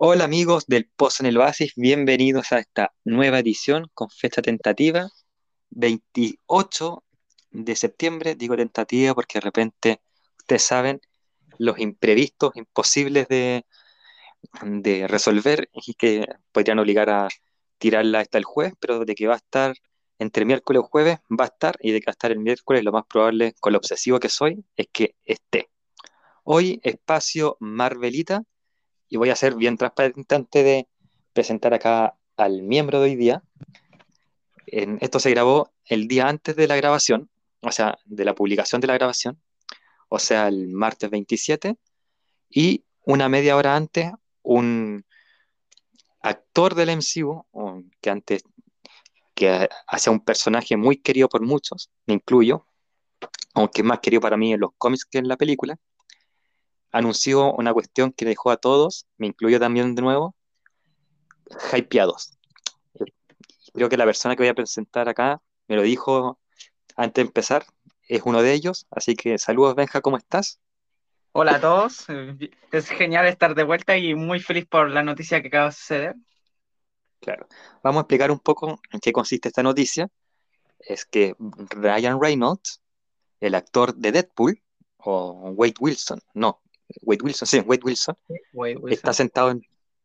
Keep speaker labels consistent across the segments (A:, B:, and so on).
A: Hola amigos del Pozo en el Oasis, bienvenidos a esta nueva edición con fecha tentativa, 28 de septiembre, digo tentativa porque de repente, ustedes saben, los imprevistos imposibles de, de resolver y que podrían obligar a tirarla hasta el jueves, pero de que va a estar entre miércoles y jueves, va a estar, y de que va a estar el miércoles, lo más probable, con lo obsesivo que soy, es que esté. Hoy, espacio Marvelita y voy a ser bien transparente de presentar acá al miembro de hoy día. En, esto se grabó el día antes de la grabación, o sea, de la publicación de la grabación, o sea, el martes 27, y una media hora antes, un actor del MCU, que antes que hacía un personaje muy querido por muchos, me incluyo, aunque es más querido para mí en los cómics que en la película, anunció una cuestión que dejó a todos, me incluyo también de nuevo, hypeados. Creo que la persona que voy a presentar acá me lo dijo antes de empezar, es uno de ellos, así que saludos Benja, ¿cómo estás?
B: Hola a todos, es genial estar de vuelta y muy feliz por la noticia que acaba de suceder.
A: Claro, vamos a explicar un poco en qué consiste esta noticia. Es que Ryan Reynolds, el actor de Deadpool, o Wade Wilson, no, Wade Wilson, sí, Wade Wilson, está sentado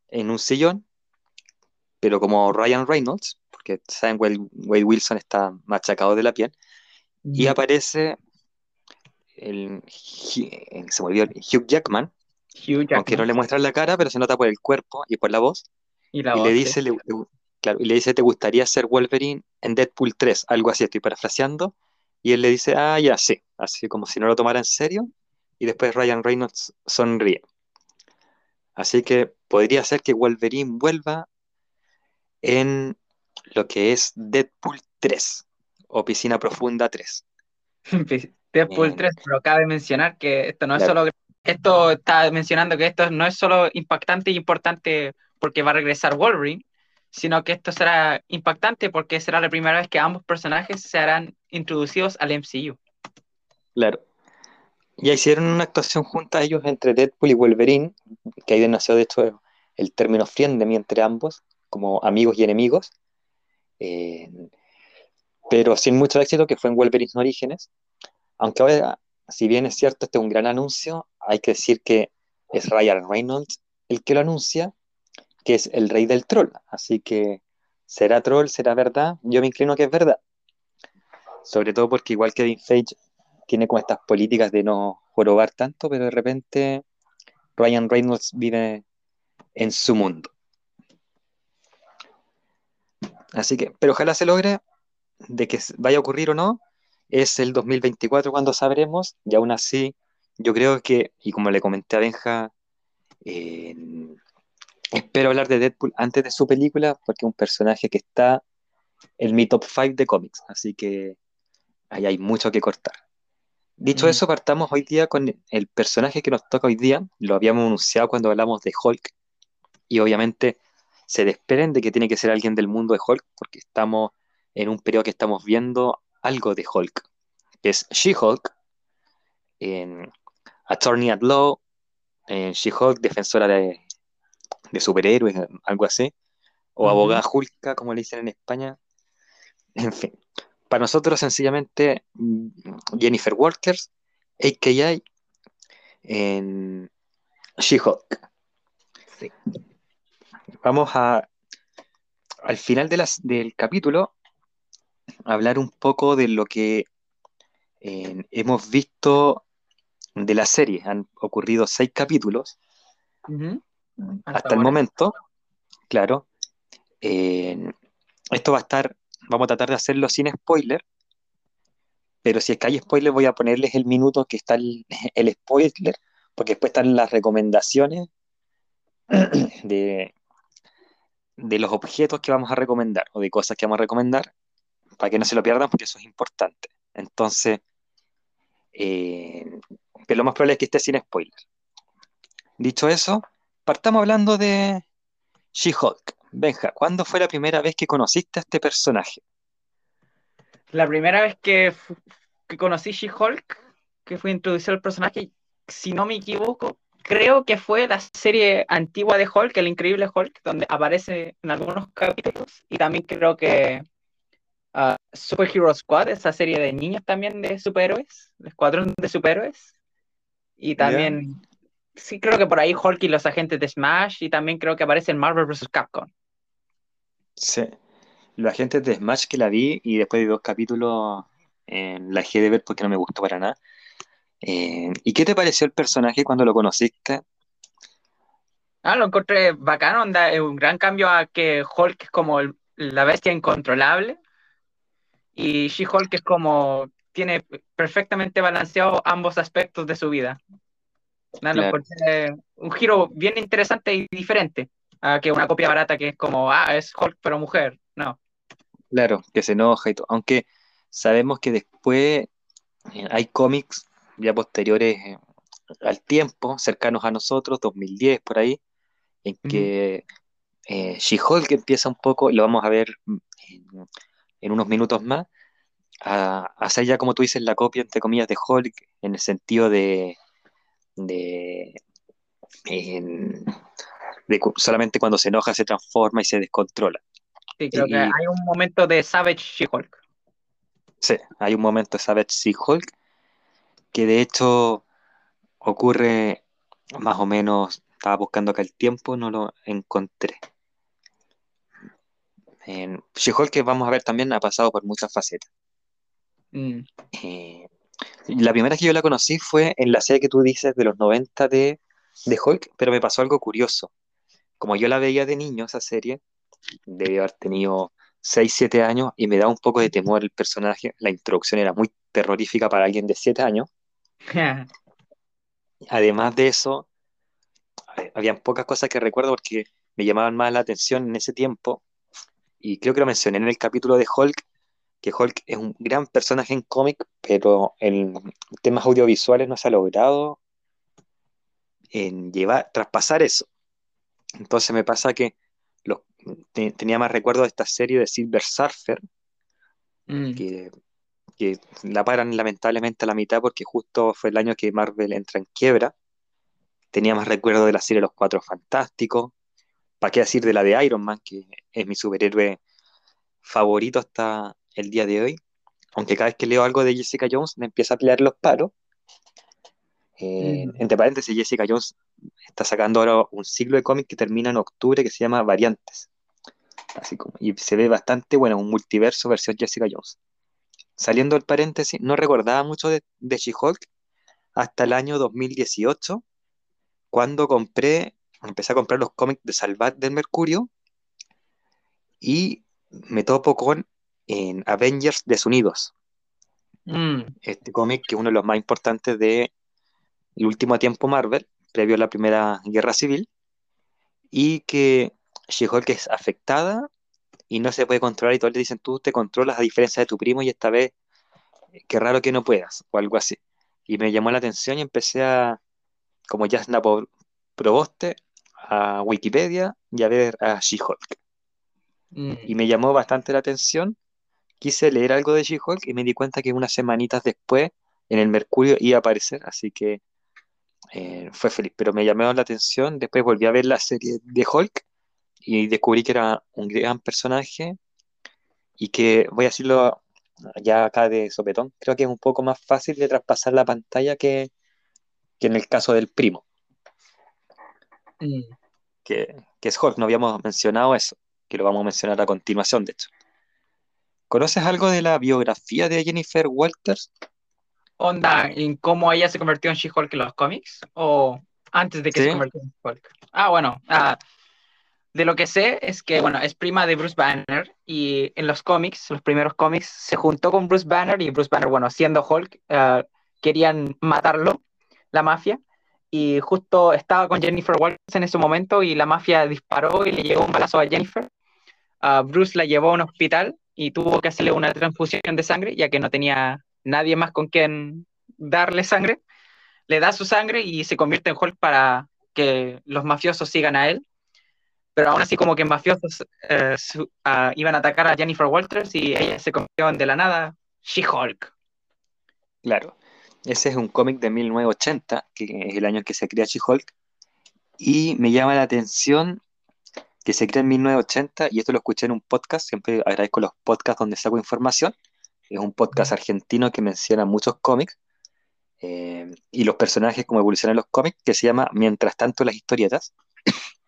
A: en, un sillón, pero como Ryan Reynolds, porque saben, Wade, Wade Wilson está machacado de la piel, y aparece el, se volvió Hugh Jackman, aunque no le muestra la cara, pero se nota por el cuerpo y por la voz, y, le dice, claro, y le dice, ¿te gustaría ser Wolverine en Deadpool 3? Algo así, estoy parafraseando, y él le dice, ah, ya, sí, así como si no lo tomara en serio, y después Ryan Reynolds sonríe. Así que podría ser que Wolverine vuelva en lo que es Deadpool 3 o Piscina Profunda 3.
B: Deadpool 3, pero cabe mencionar que esto no es solo. Esto está mencionando que esto no es solo impactante y importante porque va a regresar Wolverine, sino que esto será impactante porque será la primera vez que ambos personajes se harán introducidos al MCU.
A: Claro. Ya hicieron una actuación juntas ellos entre Deadpool y Wolverine, que ahí nació de hecho el término friendly entre ambos, como amigos y enemigos, eh, pero sin mucho éxito, que fue en Wolverine Orígenes. Aunque ahora, si bien es cierto, este es un gran anuncio, hay que decir que es Ryan Reynolds el que lo anuncia, que es el rey del troll. Así que, ¿será troll? ¿Será verdad? Yo me inclino a que es verdad. Sobre todo porque igual que Dean tiene como estas políticas de no jorobar tanto, pero de repente Ryan Reynolds vive en su mundo. Así que, pero ojalá se logre de que vaya a ocurrir o no, es el 2024 cuando sabremos, y aún así, yo creo que, y como le comenté a Benja, espero hablar de Deadpool antes de su película, porque es un personaje que está en mi top 5 de cómics, así que ahí hay mucho que cortar. Dicho mm. eso, partamos hoy día con el personaje que nos toca hoy día. Lo habíamos anunciado cuando hablamos de Hulk. Y obviamente se desperen de que tiene que ser alguien del mundo de Hulk, porque estamos en un periodo que estamos viendo algo de Hulk, que es She-Hulk, en Attorney at Law, en She-Hulk, defensora de, superhéroes, algo así, o abogada Hulka, como le dicen en España. En fin, para nosotros, sencillamente, mm, Jennifer Walkers, AKA, en She-Hulk. Vamos a, al final del capítulo, hablar un poco de lo que hemos visto de la serie. Han ocurrido seis capítulos hasta, el momento. Claro. esto va a estar vamos a tratar de hacerlo sin spoiler, pero si es que hay spoiler voy a ponerles el minuto que está el, spoiler, porque después están las recomendaciones de, de los objetos que vamos a recomendar o de cosas que vamos a recomendar, para que no se lo pierdan, porque eso es importante. Entonces, eh, pero lo más probable es que esté sin spoiler. Dicho eso, partamos hablando de She-Hulk. Benja, ¿cuándo fue la primera vez que conociste a este personaje?
B: La primera vez que, que conocí She-Hulk, que fue introducido el personaje, si no me equivoco, creo que fue la serie antigua de Hulk, el increíble Hulk, donde aparece en algunos capítulos. Y también creo que uh, Super Hero Squad, esa serie de niños también de superhéroes, el escuadrón de superhéroes. Y también, sí, creo que por ahí Hulk y los agentes de Smash. Y también creo que aparece en Marvel vs. Capcom.
A: Sí, los agentes de Smash que la vi y después de dos capítulos la dejé de ver porque no me gustó para nada. Eh, ¿Y qué te pareció el personaje cuando lo conociste?
B: Ah, lo encontré bacano, onda, un gran cambio a que Hulk es como la bestia incontrolable y She-Hulk es como tiene perfectamente balanceado ambos aspectos de su vida. un giro bien interesante y diferente a que una copia barata que es como, ah, es Hulk pero mujer, no.
A: Claro, que se enoja y todo. Aunque sabemos que después eh, hay cómics ya posteriores eh, al tiempo, cercanos a nosotros, 2010 por ahí, en que eh, She-Hulk empieza un poco, lo vamos a ver en, unos minutos más, a, hacer ya como tú dices la copia entre comillas de Hulk en el sentido de, de, solamente cuando se enoja se transforma y se descontrola.
B: Sí, creo que hay un momento de Savage She-Hulk.
A: Sí, hay un momento de Savage She-Hulk que de hecho ocurre más o menos, estaba buscando acá el tiempo, no lo encontré. En She-Hulk, que vamos a ver también, ha pasado por muchas facetas. Mm. Eh, la primera que yo la conocí fue en la serie que tú dices de los 90 de, de Hulk, pero me pasó algo curioso. Como yo la veía de niño, esa serie, debía haber tenido 6, 7 años y me da un poco de temor el personaje. La introducción era muy terrorífica para alguien de 7 años. Además de eso, habían pocas cosas que recuerdo porque me llamaban más la atención en ese tiempo. Y creo que lo mencioné en el capítulo de Hulk, que Hulk es un gran personaje en cómic, pero en temas audiovisuales no se ha logrado en llevar, traspasar eso. Entonces me pasa que tenía más recuerdo de esta serie de Silver Surfer, mm. que que la paran lamentablemente a la mitad porque justo fue el año que Marvel entra en quiebra. Tenía más recuerdo de la serie Los Cuatro Fantásticos. ¿Para qué decir de la de Iron Man, que es mi superhéroe favorito hasta el día de hoy? Aunque cada vez que leo algo de Jessica Jones me empieza a pelear los palos. Eh, mm. Entre paréntesis, Jessica Jones está sacando ahora un ciclo de cómics que termina en octubre que se llama Variantes. Así como, y se ve bastante bueno, un multiverso versión Jessica Jones saliendo del paréntesis, no recordaba mucho de, de She-Hulk hasta el año 2018, cuando compré, empecé a comprar los cómics de Salvat del Mercurio y me topo con en Avengers Desunidos. Mm. Este cómic que es uno de los más importantes de el último tiempo Marvel, previo a la Primera Guerra Civil, y que She-Hulk es afectada y no se puede controlar y todos le dicen, tú te controlas a diferencia de tu primo y esta vez, qué raro que no puedas, o algo así. Y me llamó la atención y empecé a, como ya proboste, a Wikipedia y a ver a She-Hulk. Mm. Y me llamó bastante la atención. Quise leer algo de She-Hulk y me di cuenta que unas semanitas después en el Mercurio iba a aparecer, así que eh, fue feliz. Pero me llamó la atención. Después volví a ver la serie de Hulk y descubrí que era un gran personaje y que, voy a decirlo ya acá de sopetón, creo que es un poco más fácil de traspasar la pantalla que, en el caso del primo. Mm. Que, es Hulk, no habíamos mencionado eso, que lo vamos a mencionar a continuación, de hecho. ¿Conoces algo de la biografía de Jennifer Walters?
B: Onda, ¿en cómo ella se convirtió en She-Hulk en los cómics? ¿O antes de que se convirtió en Hulk? Ah, bueno, ah, de lo que sé es que, bueno, es prima de Bruce Banner y en los cómics, los primeros cómics, se juntó con Bruce Banner y Bruce Banner, bueno, siendo Hulk, eh, querían matarlo, la mafia, y justo estaba con Jennifer Walters en ese momento y la mafia disparó y le llegó un balazo a Jennifer. Bruce la llevó a un hospital y tuvo que hacerle una transfusión de sangre, ya que no tenía nadie más con quien darle sangre. Le da su sangre y se convierte en Hulk para que los mafiosos sigan a él pero aún así como que mafiosos eh, ah, iban a atacar a Jennifer Walters y ella se convirtió de la nada She-Hulk.
A: Claro, ese es un cómic de 1980, que es el año en que se crea She-Hulk, Y me llama la atención que se crea en 1980, y esto lo escuché en un podcast, siempre agradezco los podcasts donde saco información. Es un podcast argentino que menciona muchos cómics eh, y los personajes, como evolucionan los cómics, que se llama Mientras tanto las historietas.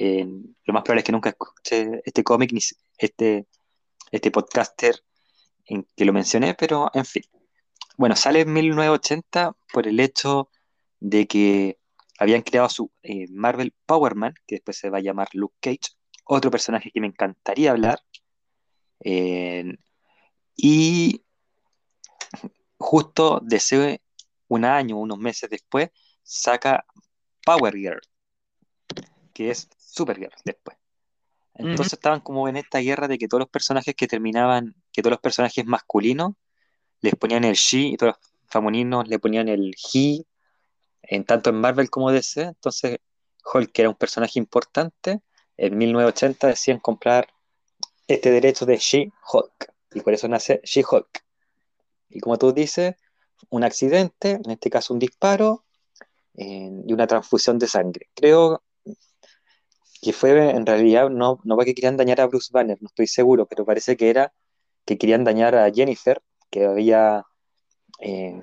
A: Eh, lo más probable es que nunca escuché este cómic ni este, este podcaster en que lo mencioné, pero en fin. Bueno, sale en 1980 por el hecho de que habían creado su eh, Marvel Power Man, que después se va a llamar Luke Cage, otro personaje que me encantaría hablar. Y justo deseo un año, unos meses después, saca Power Girl, que es Supergirl después. Entonces estaban como en esta guerra de que todos los personajes que terminaban, que todos los personajes masculinos les ponían el she y todos los femeninos le ponían el he, en tanto en Marvel como DC. Entonces Hulk, que era un personaje importante, en 1980 decían comprar este derecho de She-Hulk. Y por eso nace She-Hulk. Y como tú dices, un accidente, en este caso un disparo y una transfusión de sangre. Creo que fue en realidad, no, no que querían dañar a Bruce Banner, no estoy seguro, pero parece que era que querían dañar a Jennifer, que había, eh,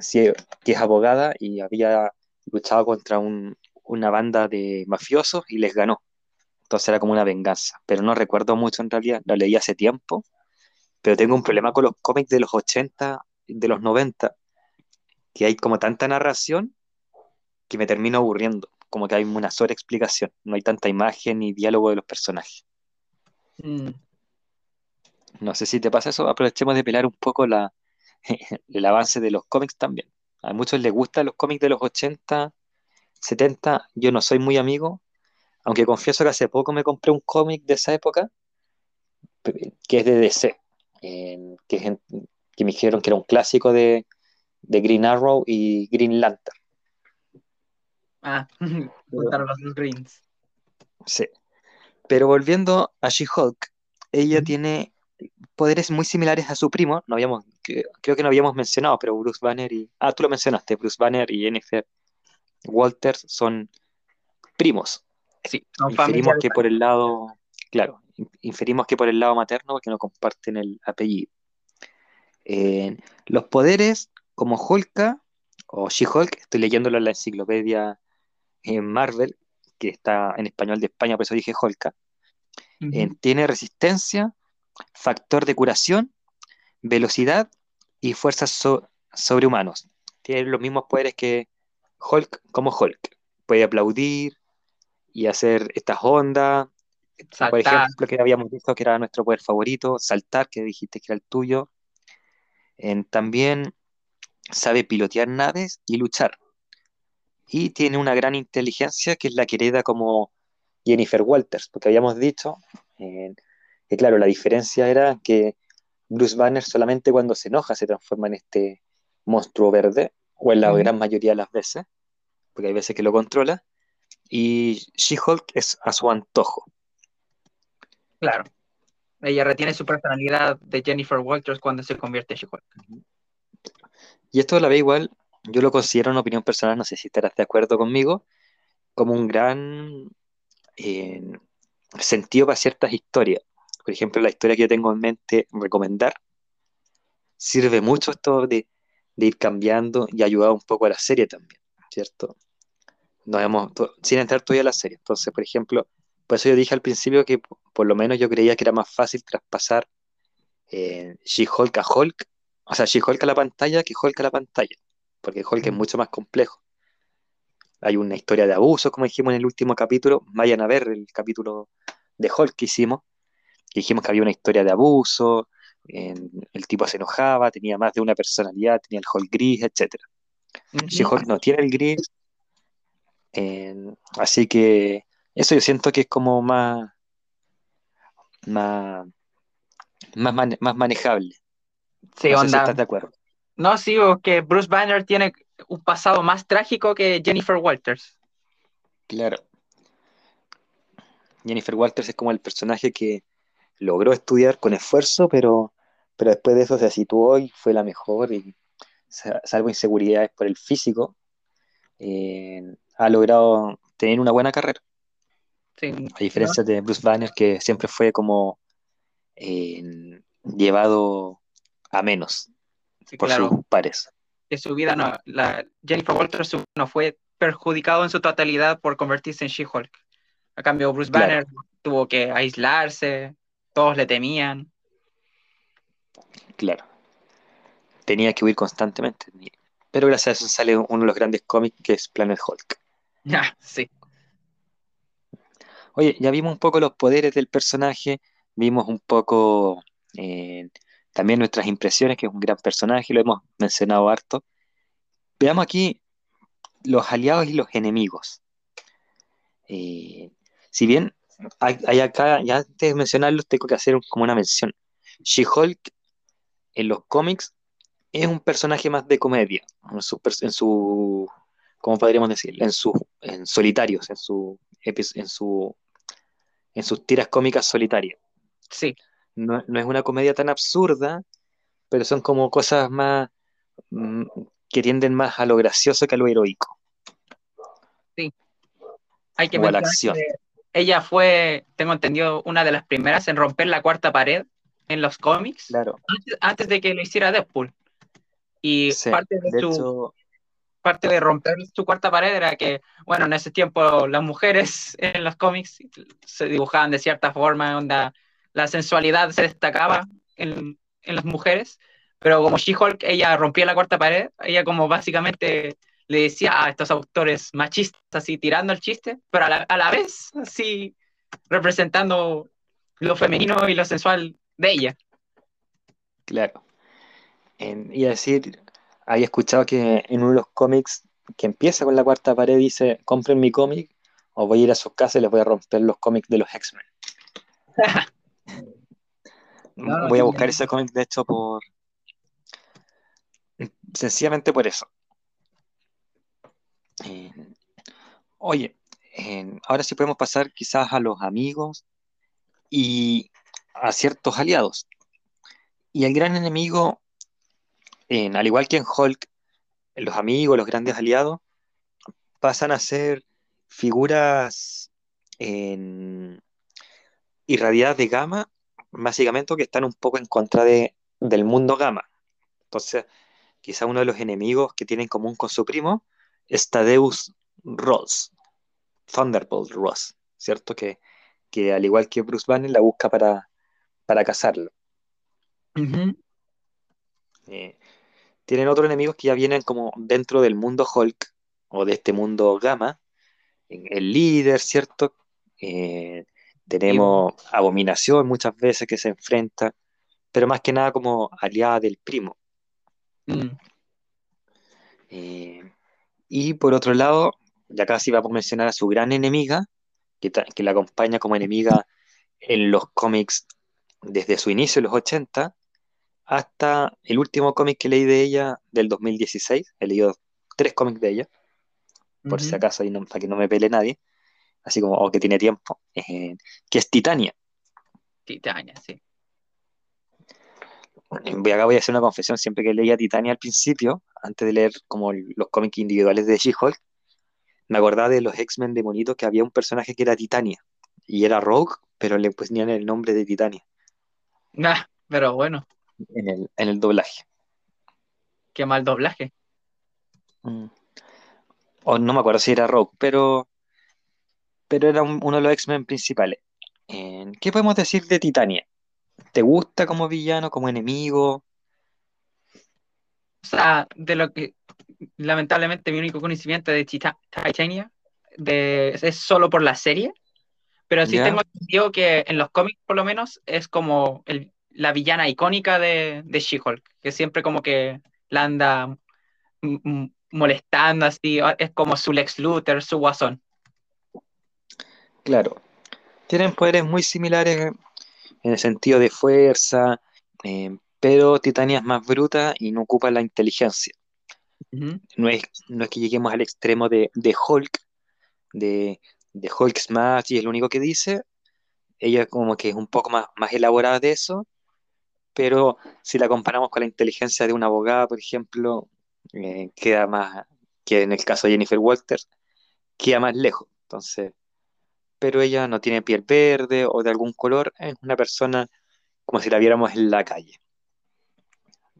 A: que es abogada y había luchado contra una banda de mafiosos y les ganó. Entonces era como una venganza, pero no recuerdo mucho en realidad, la leí hace tiempo, pero tengo un problema con los cómics de los 80, de los 90, que hay como tanta narración que me termino aburriendo, como que hay una sola explicación, no hay tanta imagen ni diálogo de los personajes. Mm. No sé si te pasa eso, aprovechemos de pelar un poco la, el avance de los cómics también. A muchos les gustan los cómics de los 80, 70, yo no soy muy amigo, aunque confieso que hace poco me compré un cómic de esa época, que es de DC, que, que me dijeron que era un clásico de, de Green Arrow y Green Lantern.
B: Ah, gustaron los Greens.
A: Sí. Pero volviendo a She-Hulk, ella tiene poderes muy similares a su primo. No habíamos, creo que no habíamos mencionado, pero Bruce Banner y. Ah, tú lo mencionaste, Bruce Banner y Jennifer Walters son primos.
B: Sí,
A: son que por el lado, claro, inferimos que por el lado materno, porque no comparten el apellido. Eh, los poderes como Hulka o She-Hulk, estoy leyéndolo en la enciclopedia en eh, Marvel, que está en español de España, por eso dije Hulka, eh, tiene resistencia, factor de curación, velocidad y fuerzas sobrehumanos. Tiene los mismos poderes que Hulk como Hulk. Puede aplaudir y hacer estas ondas. Por ejemplo, que habíamos visto que era nuestro poder favorito, saltar, que dijiste que era el tuyo. también sabe pilotear naves y luchar. Y tiene una gran inteligencia que es la que hereda como Jennifer Walters, porque habíamos dicho eh, que, claro, la diferencia era que Bruce Banner solamente cuando se enoja se transforma en este monstruo verde, o en la gran mayoría de las veces, porque hay veces que lo controla, y She-Hulk es a su antojo.
B: Claro. Ella retiene su personalidad de Jennifer Walters cuando se convierte en She-Hulk.
A: Y esto la ve igual, yo lo considero una opinión personal, no sé si estarás de acuerdo conmigo, como un gran eh, sentido para ciertas historias. Por ejemplo, la historia que yo tengo en mente recomendar, sirve mucho esto de, ir cambiando y ayudar un poco a la serie también, ¿cierto? No hemos, sin entrar todavía a la serie. Entonces, por ejemplo, por eso yo dije al principio que por lo menos yo creía que era más fácil traspasar eh, She-Hulk a Hulk o sea, si Hulk a la pantalla que Hulk a la pantalla, porque Hulk es mucho más complejo. Hay una historia de abuso, como dijimos en el último capítulo. Vayan a ver el capítulo de Hulk que hicimos. dijimos que había una historia de abuso, el tipo se enojaba, tenía más de una personalidad, tenía el Hulk gris, etc. Si Hulk no tiene el gris, así que eso yo siento que es como más, más, más manejable.
B: Sí, no onda. estás de acuerdo. No, sí, que Bruce Banner tiene un pasado más trágico que Jennifer Walters.
A: Claro. Jennifer Walters es como el personaje que logró estudiar con esfuerzo, pero, pero después de eso se situó y fue la mejor, y salvo inseguridades por el físico, eh, ha logrado tener una buena carrera.
B: Sí,
A: A diferencia de Bruce Banner, que siempre fue como eh, llevado a menos
B: sí,
A: por
B: claro,
A: sus pares.
B: que su vida no, la Jennifer Walters su- no fue perjudicado en su totalidad por convertirse en She-Hulk. A cambio, Bruce
A: Claro.
B: Banner tuvo que aislarse, todos le temían.
A: Claro. Tenía que huir constantemente. Pero gracias a eso sale uno de los grandes cómics que es Planet Hulk.
B: Ah, sí,
A: Oye, ya vimos un poco los poderes del personaje, vimos un poco eh, también nuestras impresiones, que es un gran personaje, lo hemos mencionado harto. Veamos aquí los aliados y los enemigos. Eh, si bien hay, acá, antes de mencionarlos, tengo que hacer como una mención. She-Hulk en los cómics es un personaje más de comedia, en su, ¿cómo podríamos decir? En sus solitarios, en su, en su, en sus tiras cómicas solitarias.
B: sí,
A: No, no es una comedia tan absurda, pero son como cosas más mm, que tienden más a lo gracioso que a lo heroico
B: hay que
A: o a la acción.
B: que ella fue, tengo entendido, una de las primeras en romper la cuarta pared en los cómics,
A: Claro,
B: antes, antes de que lo hiciera Deadpool. Y
A: sí.
B: parte de
A: De
B: su,
A: hecho,
B: parte de romper su cuarta pared era que, bueno, en ese tiempo las mujeres en los cómics se dibujaban de cierta forma, onda, la sensualidad se destacaba en, en las mujeres, pero como She-Hulk, ella rompía la cuarta pared, ella como básicamente le decía a estos autores machistas, así tirando el chiste, pero a la, a la vez, así representando lo femenino y lo sensual de ella.
A: claro. En- y decir, había escuchado que en uno de los cómics que empieza con la cuarta pared dice, compren mi cómic o voy a ir a sus casas y les voy a romper los cómics de los X-Men.
B: No, no,
A: Voy a buscar ese cómic, de hecho, por... Sencillamente por eso. Eh, oye, eh, ahora sí podemos pasar quizás a los amigos y a ciertos aliados. Y el gran enemigo, al igual que en Hulk, los amigos, los grandes aliados, pasan a ser figuras eh, irradiadas de gamma, básicamente que están un poco en contra de, del mundo gamma. Entonces, quizá uno de los enemigos que tienen en común con su primo es Tadeus Ross, Thunderbolt Ross, ¿cierto? Que, que al igual que Bruce Banner la busca para, para cazarlo. Eh, tienen otros enemigos que ya vienen como dentro del mundo Hulk o de este mundo Gamma. El líder, ¿cierto? Eh, tenemos Abominación muchas veces que se enfrenta, pero más que nada como aliada del primo.
B: Mm.
A: Eh, y por otro lado, ya casi vamos a mencionar a su gran enemiga, que, que la acompaña como enemiga en los cómics desde su inicio, en los 80, hasta el último cómic que leí de ella del 2016. He leído tres cómics de ella, por si acaso, y no- para que no me pele nadie, así como o que tiene tiempo, eh, que es Titania.
B: Titania, sí.
A: Voy, acá voy a hacer una confesión, siempre que leía Titania al principio, antes de leer como los cómics individuales de She-Hulk, me acordaba de los X-Men de Monito que había un personaje que era Titania, y era Rogue, pero le ponían el nombre de Titania.
B: Ah, pero bueno,
A: en el, en el doblaje.
B: qué mal doblaje.
A: Mm. O no me acuerdo si era Rogue, pero, pero era un- uno de los X-Men principales. Eh, ¿qué podemos decir de Titania? ¿Te gusta como villano, como enemigo?
B: O sea, de lo que lamentablemente mi único conocimiento de Tita- Titania de, es solo por la serie, pero sí tengo entendido que en los cómics por lo menos es como el- la villana icónica de, de She-Hulk, que siempre como que la anda molestando así, es como su Lex Luthor, su guasón.
A: Claro. Tienen poderes muy similares en el sentido de fuerza, eh, pero Titania es más bruta y no ocupa la inteligencia. No es, no es que lleguemos al extremo de, de Hulk, de, de Hulk Smash y es lo único que dice. Ella como que es un poco más, más elaborada de eso, pero si la comparamos con la inteligencia de una abogada, por ejemplo, eh, queda más, que en el caso de Jennifer Walters, queda más lejos. Entonces, pero ella no tiene piel verde o de algún color, es una persona como si la viéramos en la calle,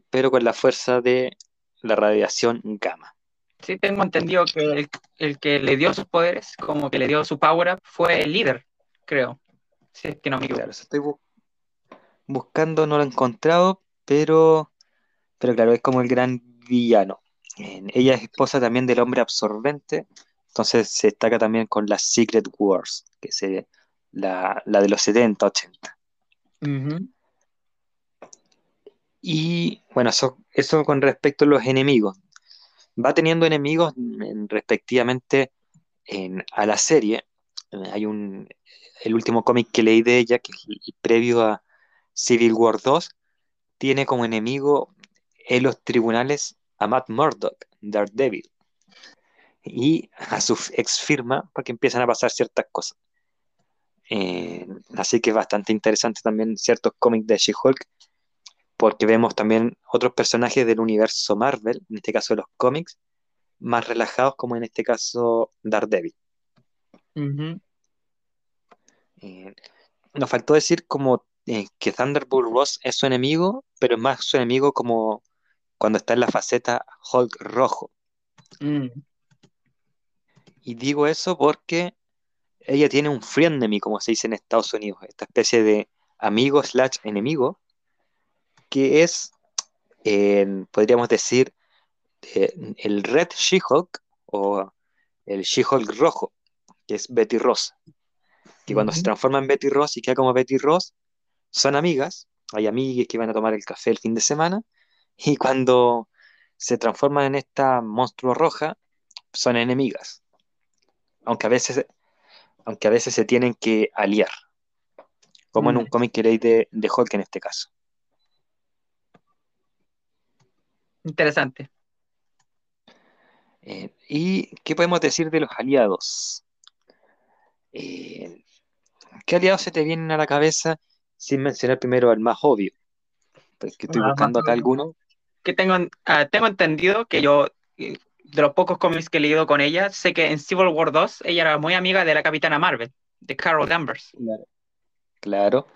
A: pero con la fuerza de la radiación gamma.
B: Sí, tengo entendido que el, que le dio sus poderes, como que le dio su power up, fue el líder, creo. Si es que no me equivoco.
A: Claro, estoy buscando, no lo he encontrado, pero, pero claro, es como el gran villano. ella es esposa también del hombre absorbente, entonces se destaca también con las Secret Wars, que es la, de los 70, 80. Y bueno, eso, eso con respecto a los enemigos. Va teniendo enemigos respectivamente a la serie. Hay un, el último cómic que leí de ella, que es el previo a Civil War 2, tiene como enemigo en los tribunales a Matt Murdock, Daredevil y a su ex firma porque empiezan a pasar ciertas cosas. Eh, así que es bastante interesante también ciertos cómics de She-Hulk, porque vemos también otros personajes del universo Marvel, en este caso de los cómics, más relajados, como en este caso Daredevil. Eh, nos faltó decir como eh, que Thunderbolt Ross es su enemigo, pero es más su enemigo como cuando está en la faceta Hulk rojo. Mm. Y digo eso porque ella tiene un mí como se dice en Estados Unidos, esta especie de amigo slash enemigo, que es, podríamos decir, el Red She-Hulk o el She-Hulk rojo, que es Betty Ross. Que cuando se transforma en Betty Ross y queda como Betty Ross, son amigas, hay amigas que van a tomar el café el fin de semana, y cuando se transforman en esta monstruo roja, son enemigas aunque a veces, aunque a veces se tienen que aliar, como en un mm. cómic que leí de, de Hulk en este caso.
B: Interesante.
A: Eh, ¿Y qué podemos decir de los aliados? Eh, ¿Qué aliados se te vienen a la cabeza sin mencionar primero al más obvio? Pues que estoy ah, buscando acá alguno.
B: Que tengo, ah, tengo entendido que yo eh, de los pocos cómics que he leído con ella, sé que en Civil War 2 ella era muy amiga de la Capitana Marvel, de Carol Danvers.
A: Claro.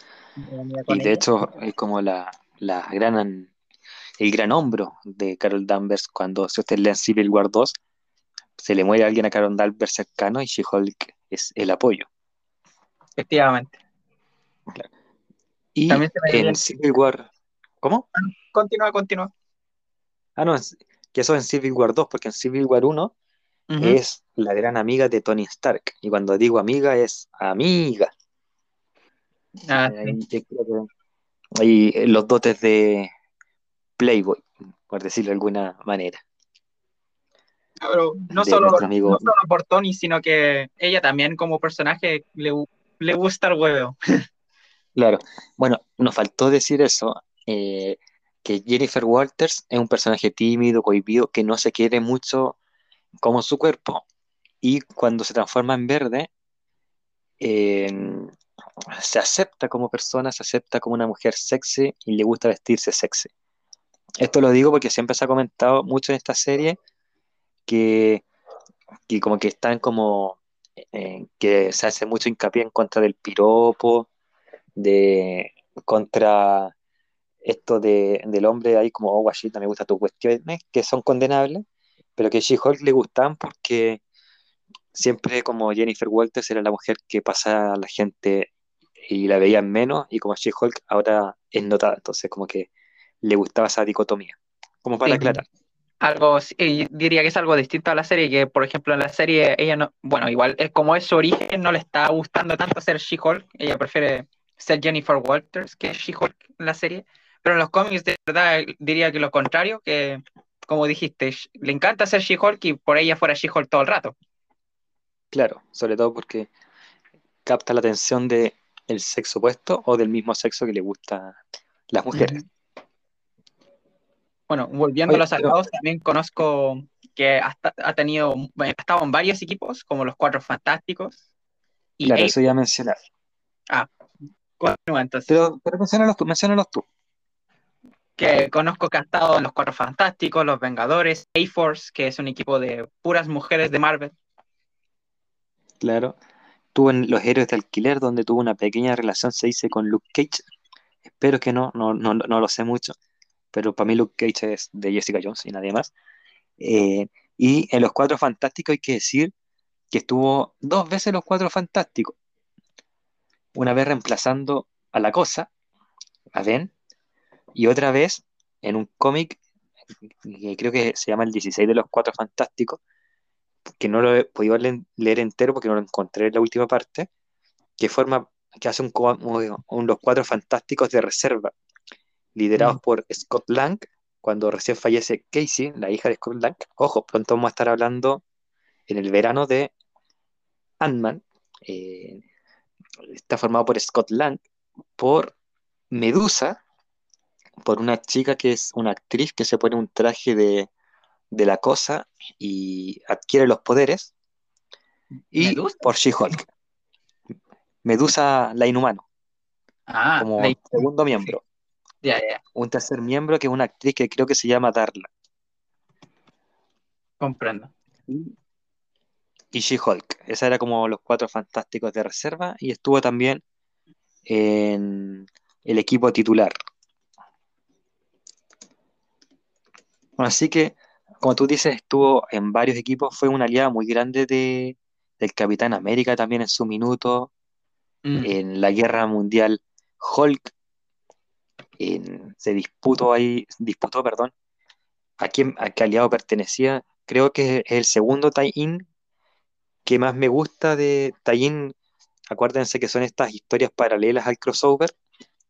A: Y de hecho es como la, la gran, el gran hombro de Carol Danvers cuando si usted lee Civil War 2, se le muere a alguien a Carol Danvers cercano y She-Hulk es el apoyo.
B: Efectivamente.
A: Y en Civil War... ¿Cómo?
B: Continúa, continúa.
A: Ah, no, que eso en Civil War 2, porque en Civil War 1 es la gran amiga de Tony Stark. Y cuando digo amiga es amiga. Ah, y los dotes de Playboy, por decirlo de alguna manera.
B: no, solo, por Tony, sino que ella también como personaje le, le gusta el huevo.
A: claro. Bueno, nos faltó decir eso. Eh, que Jennifer Walters es un personaje tímido, cohibido, que no se quiere mucho como su cuerpo. Y cuando se transforma en verde, se acepta como persona, se acepta como una mujer sexy y le gusta vestirse sexy. Esto lo digo porque siempre se ha comentado mucho en esta serie que, como que están como que se hace mucho hincapié en contra del piropo, de contra esto de, del hombre ahí como, oh, guachita, me gusta tus cuestiones, que son condenables, pero que a She-Hulk le gustan porque siempre como Jennifer Walters era la mujer que pasaba a la gente y la veían menos, y como She-Hulk ahora es notada, entonces como que le gustaba esa dicotomía, como para aclarar.
B: Algo, diría que es algo distinto a la serie, que por ejemplo en la serie ella no, bueno, igual es como es su origen, no le está gustando tanto ser She-Hulk, ella prefiere ser Jennifer Walters que She-Hulk en la serie, pero en los cómics, de verdad, diría que lo contrario, que como dijiste, le encanta ser She-Hulk y por ella fuera She-Hulk todo el rato.
A: Claro, sobre todo porque capta la atención del el sexo opuesto o del mismo sexo que le gusta las mujeres.
B: Bueno, volviendo a los salvados, también conozco que ha tenido, ha estado en varios equipos, como los Cuatro Fantásticos.
A: Y claro, eso ya mencionar.
B: Ah, continúa entonces.
A: Pero, pero menciónalos tú, menciónalos tú
B: que conozco que ha estado en los Cuatro Fantásticos, los Vengadores, A-Force, que es un equipo de puras mujeres de Marvel.
A: Claro. Tuvo en Los Héroes de Alquiler, donde tuvo una pequeña relación, se dice, con Luke Cage. Espero que no, no, no, no lo sé mucho, pero para mí Luke Cage es de Jessica Jones y nadie más. Eh, y en Los Cuatro Fantásticos hay que decir que estuvo dos veces Los Cuatro Fantásticos. Una vez reemplazando a la cosa, a Ben, y otra vez en un cómic que creo que se llama El 16 de los Cuatro Fantásticos, que no lo he podido leer entero porque no lo encontré en la última parte, que forma, que hace un, un Los Cuatro Fantásticos de reserva, liderados mm. por Scott Lang, cuando recién fallece Casey, la hija de Scott Lang. Ojo, pronto vamos a estar hablando en el verano de Ant-Man. Eh, está formado por Scott Lang, por Medusa, por una chica que es una actriz que se pone un traje de, la cosa y adquiere los poderes, y por She-Hulk. Medusa la inhumano. Ah, como segundo miembro. Un tercer miembro que es una actriz que creo que se llama Darla.
B: Comprendo.
A: Y She-Hulk. Esa era como los cuatro fantásticos de reserva y estuvo también en el equipo titular. así que, como tú dices, estuvo en varios equipos, fue una aliada muy grande de, del Capitán América también en su minuto, mm. en la Guerra Mundial Hulk, se disputó ahí, disputó, perdón, a, quién, a qué aliado pertenecía. Creo que es el segundo tie-in que más me gusta de tie-in. Acuérdense que son estas historias paralelas al crossover.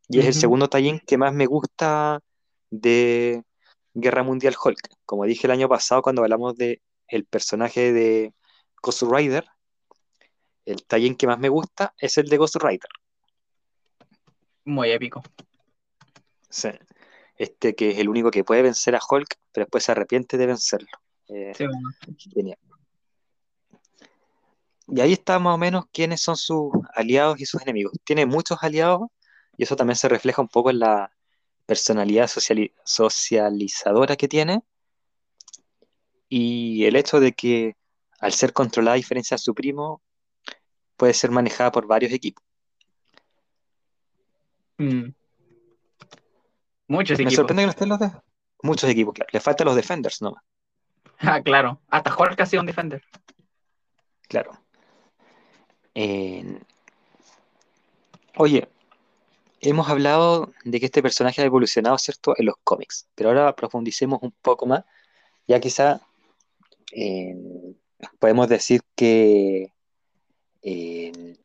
A: Y es el segundo tie-in que más me gusta de Guerra Mundial Hulk. Como dije el año pasado cuando hablamos de el personaje de Ghost Rider, el tie que más me gusta es el de Ghost Rider.
B: Muy épico.
A: Sí. Este que es el único que puede vencer a Hulk, pero después se arrepiente de vencerlo. Eh, genial. Y ahí está más o menos quiénes son sus aliados y sus enemigos. Tiene muchos aliados y eso también se refleja un poco en la personalidad socializadora que tiene y el hecho de que al ser controlada a diferencia de su primo puede ser manejada por varios equipos.
B: Mm. Muchos
A: Me sorprende que no estén los de... Muchos equipos, claro. Le faltan los defenders nomás.
B: Ah, claro. Hasta Hulk ha sido un defender.
A: Claro. Oye, hemos hablado de que este personaje ha evolucionado, ¿cierto?, en los cómics, pero ahora profundicemos un poco más. Ya quizá eh, podemos decir que eh,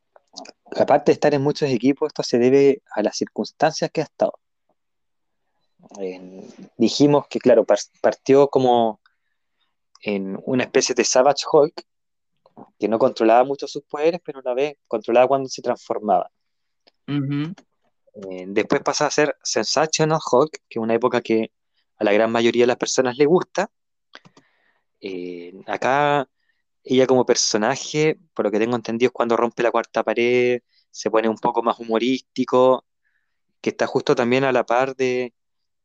A: aparte de estar en muchos equipos, esto se debe a las circunstancias que ha estado. Eh, dijimos que, claro, partió como en una especie de Savage Hulk, que no controlaba mucho sus poderes, pero una vez controlaba cuando se transformaba. Eh, después pasa a ser Sensational Hulk, que es una época que a la gran mayoría de las personas le gusta. Eh, acá, ella como personaje, por lo que tengo entendido, es cuando rompe la cuarta pared, se pone un poco más humorístico, que está justo también a la par de,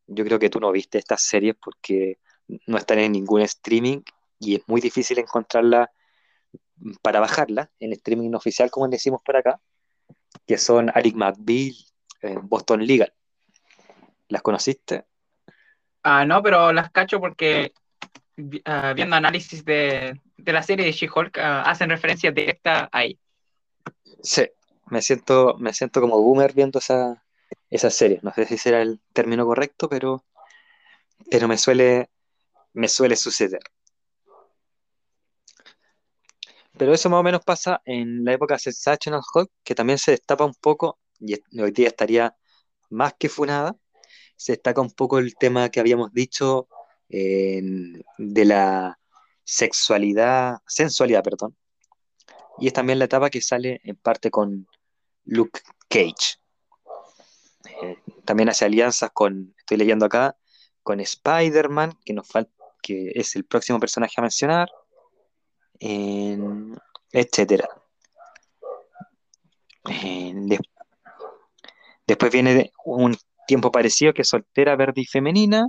A: yo creo que tú no viste estas series porque no están en ningún streaming y es muy difícil encontrarla para bajarla en streaming oficial, como decimos por acá, que son Alec McBeal, Boston Legal. ¿Las conociste?
B: Ah, no, pero las cacho porque ah, viendo análisis de, la serie de She-Hulk ah, hacen referencia directa ahí.
A: Sí, me siento, me siento como boomer viendo esa, esa serie. No sé si será el término correcto, pero, pero me suele, me suele suceder. Pero eso más o menos pasa en la época Sensational Hulk, que también se destapa un poco y hoy día estaría más que funada, se destaca un poco el tema que habíamos dicho de la sexualidad, sensualidad, perdón. Y es también la etapa que sale en parte con Luke Cage. Eh, también hace alianzas con, estoy leyendo acá, con Spider-Man, que, es el próximo personaje a mencionar, etcétera. Después viene un tiempo parecido que es Soltera, Verde y Femenina,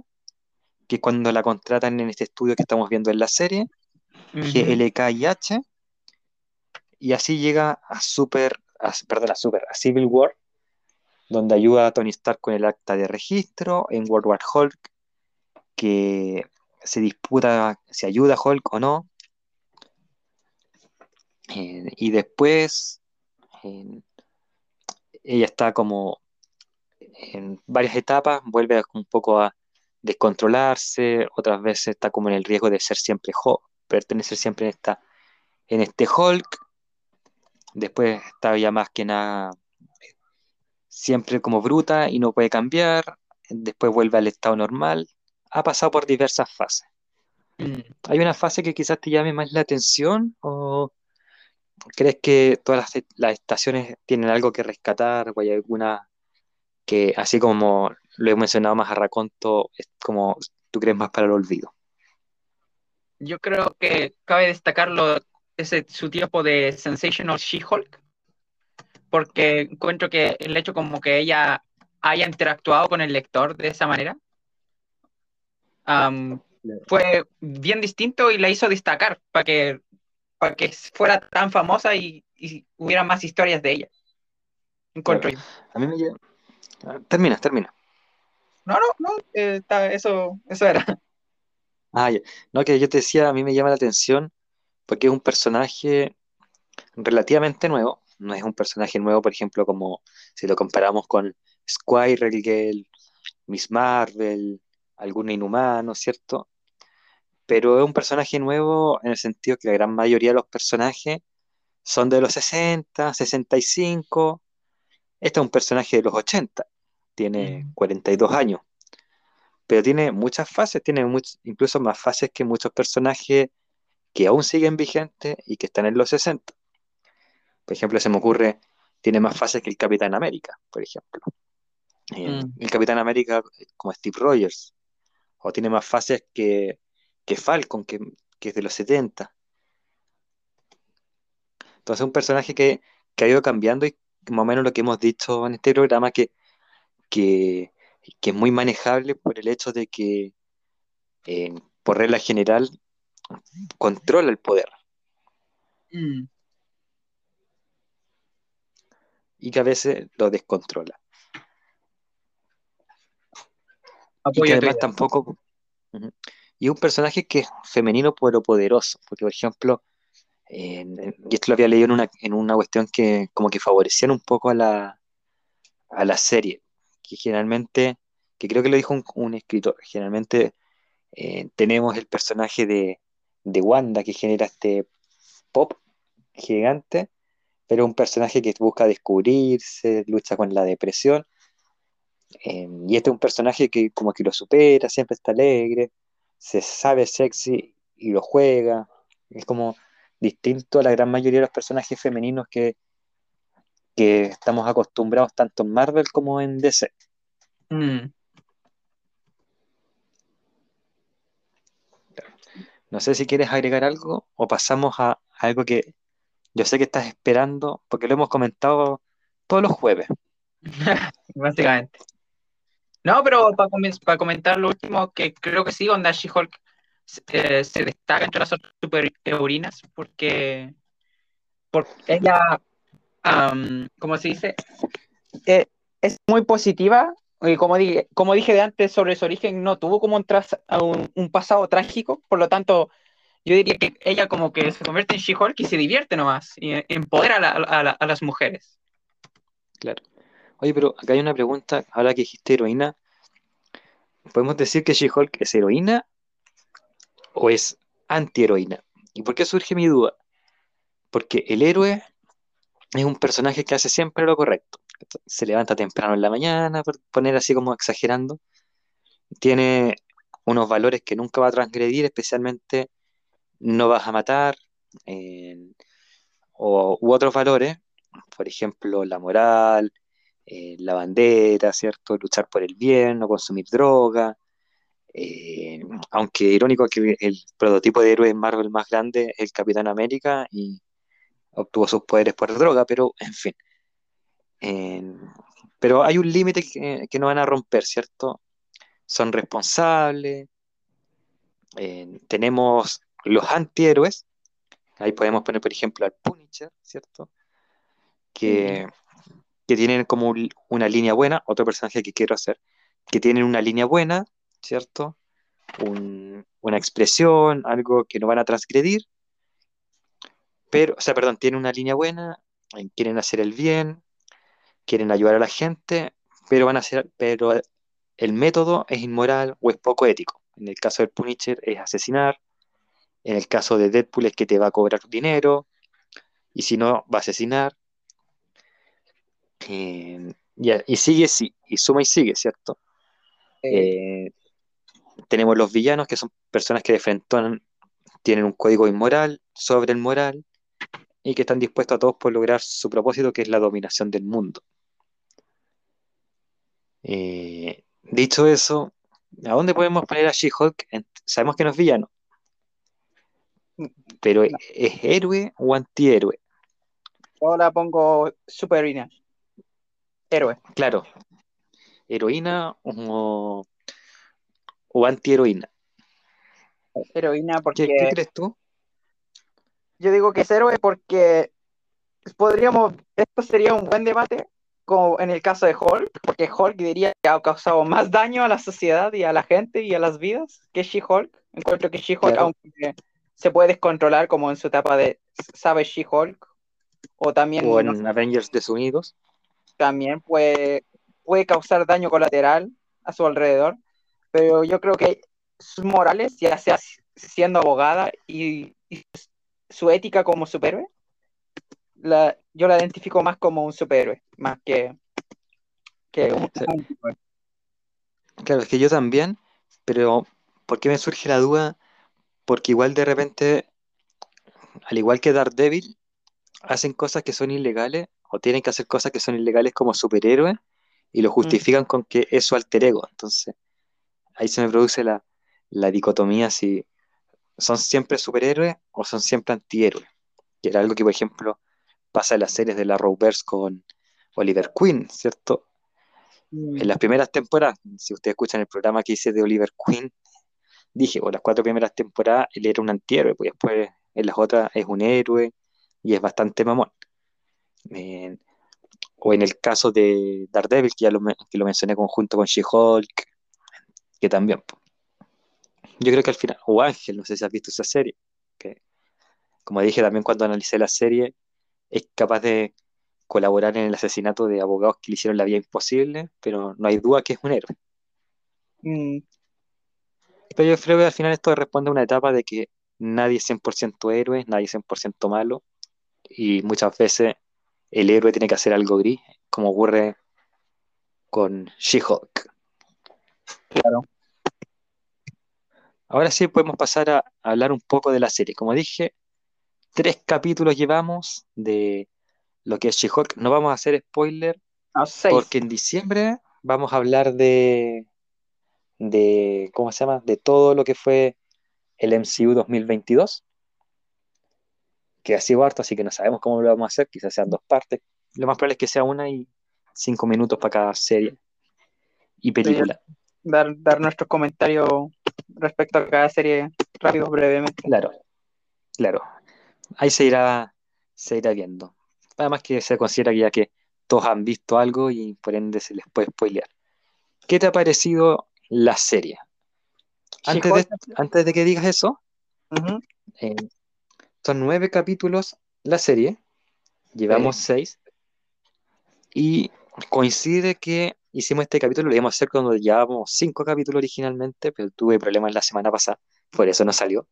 A: que es cuando la contratan en este estudio que estamos viendo en la serie, GLK y H. y así llega a Super, perdón, a Super, a Civil War, donde ayuda a Tony Stark con el acta de registro, en World War Hulk, que se disputa si ayuda a Hulk o no. Eh, y después ella está como en varias etapas, vuelve un poco a descontrolarse, otras veces está como en el riesgo de ser siempre Hulk, pertenecer siempre en, esta, en este Hulk. Después está ya más que nada siempre como bruta y no puede cambiar. Después vuelve al estado normal. Ha pasado por diversas fases. Mm. ¿Hay una fase que quizás te llame más la atención o crees que todas las, estaciones tienen algo que rescatar o hay alguna que, así como lo he mencionado más a raconto, es como tú crees más para el olvido?
B: Yo creo que cabe destacarlo ese su tiempo de Sensational She-Hulk, porque encuentro que el hecho como que ella haya interactuado con el lector de esa manera fue bien distinto y la hizo destacar para que, para que fuera tan famosa y, hubiera más historias de ella. Encuentro
A: A mí me ah, Termina, termina.
B: No, no, no, eh, eso, eso era.
A: Ah, no, que yo te decía, a mí me llama la atención porque es un personaje relativamente nuevo. No es un personaje nuevo, por ejemplo, como si lo comparamos con Squirrel Girl, Miss Marvel, algún inhumano, ¿cierto? Pero es un personaje nuevo en el sentido que la gran mayoría de los personajes son de los 60, 65. Este es un personaje de los 80, tiene 42 mm. años, pero tiene muchas fases, tiene incluso más fases que muchos personajes que aún siguen vigentes y que están en los 60. Por ejemplo, se me ocurre, tiene más fases que el Capitán América, por ejemplo. Eh, mm. El Capitán América como Steve Rogers, o tiene más fases que, Falcon, que, es de los 70. Entonces, un personaje que, ha ido cambiando y más o menos lo que hemos dicho en este programa, que, que, es muy manejable por el hecho de que, eh, por regla general, controla el poder. Mm. Y que a veces lo descontrola. y que además tampoco. Y un personaje que es femenino pero poderoso, porque por ejemplo, y esto lo había leído en una, en una cuestión que como que favorecían un poco a la, a la serie, que generalmente, que creo que lo dijo un, escritor, generalmente eh, tenemos el personaje de, de Wanda que genera este pop gigante, pero un personaje que busca descubrirse, lucha con la depresión, Em, y este es un personaje que como que lo supera, siempre está alegre, se sabe sexy y lo juega. Es como distinto a la gran mayoría de los personajes femeninos que, que estamos acostumbrados tanto en Marvel como en DC. Mm. No sé si quieres agregar algo o pasamos a, a algo que yo sé que estás esperando, porque lo hemos comentado todos los jueves.
B: Básicamente. No, pero para, comentar lo último, que creo que sí, Onda She-Hulk eh, se destaca entre las superheroínas porque, porque ella, como se dice, eh, es muy positiva. Y como dije, como dije de antes sobre su origen, no tuvo como un, un, pasado trágico, por lo tanto, yo diría que ella como que se convierte en She-Hulk y se divierte nomás, y empodera a, a las mujeres.
A: Claro. Oye, pero acá hay una pregunta, ahora que dijiste heroína, ¿podemos decir que She-Hulk es heroína o es antiheroína? ¿Y por qué surge mi duda? Porque el héroe es un personaje que hace siempre lo correcto. Se levanta temprano en la mañana, por poner así como exagerando. Tiene unos valores que nunca va a transgredir, especialmente no vas a matar, eh, o, u otros valores, por ejemplo, la moral, eh, la bandera, ¿cierto? Luchar por el bien, no consumir droga. Eh, aunque irónico que el prototipo de héroe Marvel más grande es el Capitán América y obtuvo sus poderes por droga, pero en fin. pero hay un límite que, no van a romper, ¿cierto? Son responsables. tenemos los antihéroes, Ahí podemos poner, por ejemplo, al Punisher, ¿cierto? Que, que tienen como una línea buena, otro personaje que quiero hacer, que tienen una línea buena, ¿cierto? una expresión, algo que no van a transgredir, pero, o sea, perdón, tienen una línea buena, quieren hacer el bien, quieren ayudar a la gente, pero van a hacer, pero el método es inmoral o es poco ético. En el caso del Punisher es asesinar, en el caso de Deadpool es que te va a cobrar dinero, y si no, va a asesinar. Eh, y, sigue, sí, y suma y sigue, ¿cierto? Eh, tenemos los villanos, que son personas que de tienen un código inmoral, sobre el moral, y que están dispuestos a todos por lograr su propósito, que es la dominación del mundo. Eh, dicho eso, ¿a dónde podemos poner a She-Hulk? Sabemos que no es villano, pero ¿es héroe o antihéroe?
B: Yo la pongo superheroína. Héroe.
A: Claro. Heroína o, o antiheroína.
B: Heroína porque...
A: ¿Qué, crees tú?
B: Yo digo que es héroe porque podríamos, esto sería un buen debate como en el caso de Hulk, porque Hulk diría que ha causado más daño a la sociedad y a la gente y a las vidas que She-Hulk. Encuentro que She-Hulk, aunque se puede descontrolar como en su etapa de sabe She-Hulk, o también...
A: O en Avengers desunidos.
B: También puede, puede causar daño colateral a su alrededor, pero yo creo que sus morales, ya sea siendo abogada y, su ética como superhéroe, la, yo la identifico más como un superhéroe, más que, que un,
A: Claro, es que yo también, pero ¿por qué me surge la duda? Porque igual de repente, al igual que Daredevil, hacen cosas que son ilegales o tienen que hacer cosas que son ilegales como superhéroes y lo mm. justifican con que es su alter ego. Entonces, ahí se me produce la, dicotomía si son siempre superhéroes o son siempre antihéroes. Que era algo que, por ejemplo, pasa en las series de la Roverse con Oliver Queen, ¿cierto? En las primeras temporadas, si ustedes escuchan el programa que hice de Oliver Queen, dije, o las cuatro primeras temporadas él era un antihéroe, pues después en las otras es un héroe y es bastante mamón. O en el caso de Daredevil, que ya lo, que lo mencioné conjunto con She-Hulk, que también. Yo creo que al final, o Ángel, no sé si has visto esa serie, que como dije también cuando analicé la serie, es capaz de colaborar en el asesinato de abogados que le hicieron la vida imposible, pero no hay duda que es un héroe. Mm. Pero yo creo que al final esto responde a una etapa de que nadie es 100% héroe, nadie es 100% malo, y muchas veces el héroe tiene que hacer algo gris, como ocurre con She-Hulk.
B: Claro.
A: Ahora sí podemos pasar a hablar un poco de la serie. Como dije, tres capítulos llevamos de lo que es She-Hulk. No vamos a hacer spoiler porque en diciembre vamos a hablar de, de, ¿cómo se llama? De todo lo que fue el MCU 2022. Que ha sido harto, así que no sabemos cómo lo vamos a hacer. Quizás sean dos partes. Lo más probable es que sea una y cinco minutos para cada serie y película.
B: Dar, dar nuestros comentarios respecto a cada serie rápido, brevemente.
A: Claro, claro ahí se irá, se irá viendo. Además que se considera que ya que todos han visto algo y por ende se les puede spoilear. ¿Qué te ha parecido la serie? Antes, de, antes de que digas eso, eh, son nueve capítulos la serie, llevamos seis, y coincide que hicimos este capítulo, lo íbamos a hacer cuando llevábamos cinco capítulos originalmente, pero tuve problemas la semana pasada, por eso no salió.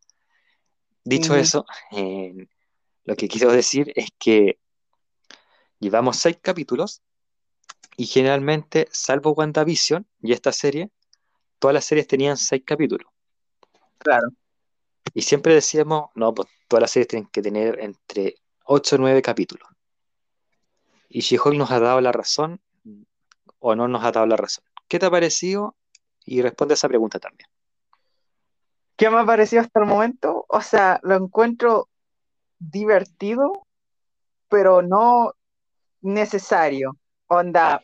A: Dicho eso, eh, lo que quiero decir es que llevamos seis capítulos y generalmente, salvo WandaVision y esta serie, todas las series tenían seis capítulos.
B: Claro.
A: Y siempre decíamos, no, pues todas las series tienen que tener entre ocho o nueve capítulos. Y She-Hulk nos ha dado la razón o no nos ha dado la razón. ¿Qué te ha parecido? Y responde a esa pregunta también.
B: ¿Qué me ha parecido hasta el momento? O sea, lo encuentro divertido, pero no necesario. Onda,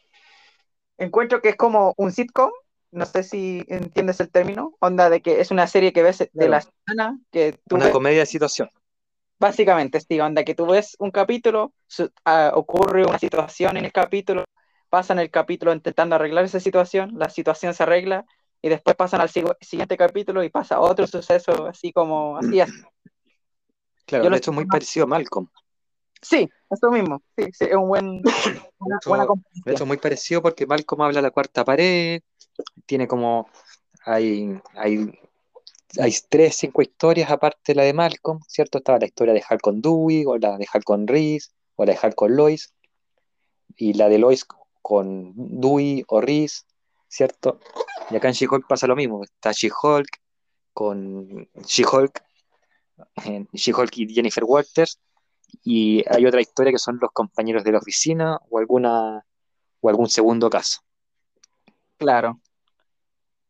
B: encuentro que es como un sitcom, no sé si entiendes el término, onda de que es una serie que ves de la semana, que
A: Una comedia de situación.
B: Básicamente, sí, onda que tú ves un capítulo, ah, ocurre una situación en el capítulo, pasan el capítulo intentando arreglar esa situación, la situación se arregla y después pasan al siguiente capítulo y pasa otro suceso así como así. así.
A: Claro, de hecho es muy parecido a Malcolm.
B: Sí, eso mismo. Sí, es un buen.
A: Una, buena de hecho, muy parecido porque Malcolm habla la cuarta pared, tiene como. Hay, hay, hay tres, cinco historias aparte de la de Malcolm, ¿cierto? Estaba la historia de Hal con Dewey, o la de Hal con Reese, o la de Hal con Lois, y la de Lois con Dewey o Reese, ¿cierto? Y acá en She-Hulk pasa lo mismo. Está She-Hulk con She-Hulk, eh, She-Hulk y Jennifer Walters, y hay otra historia que son los compañeros de la oficina o alguna o algún segundo caso.
B: Claro.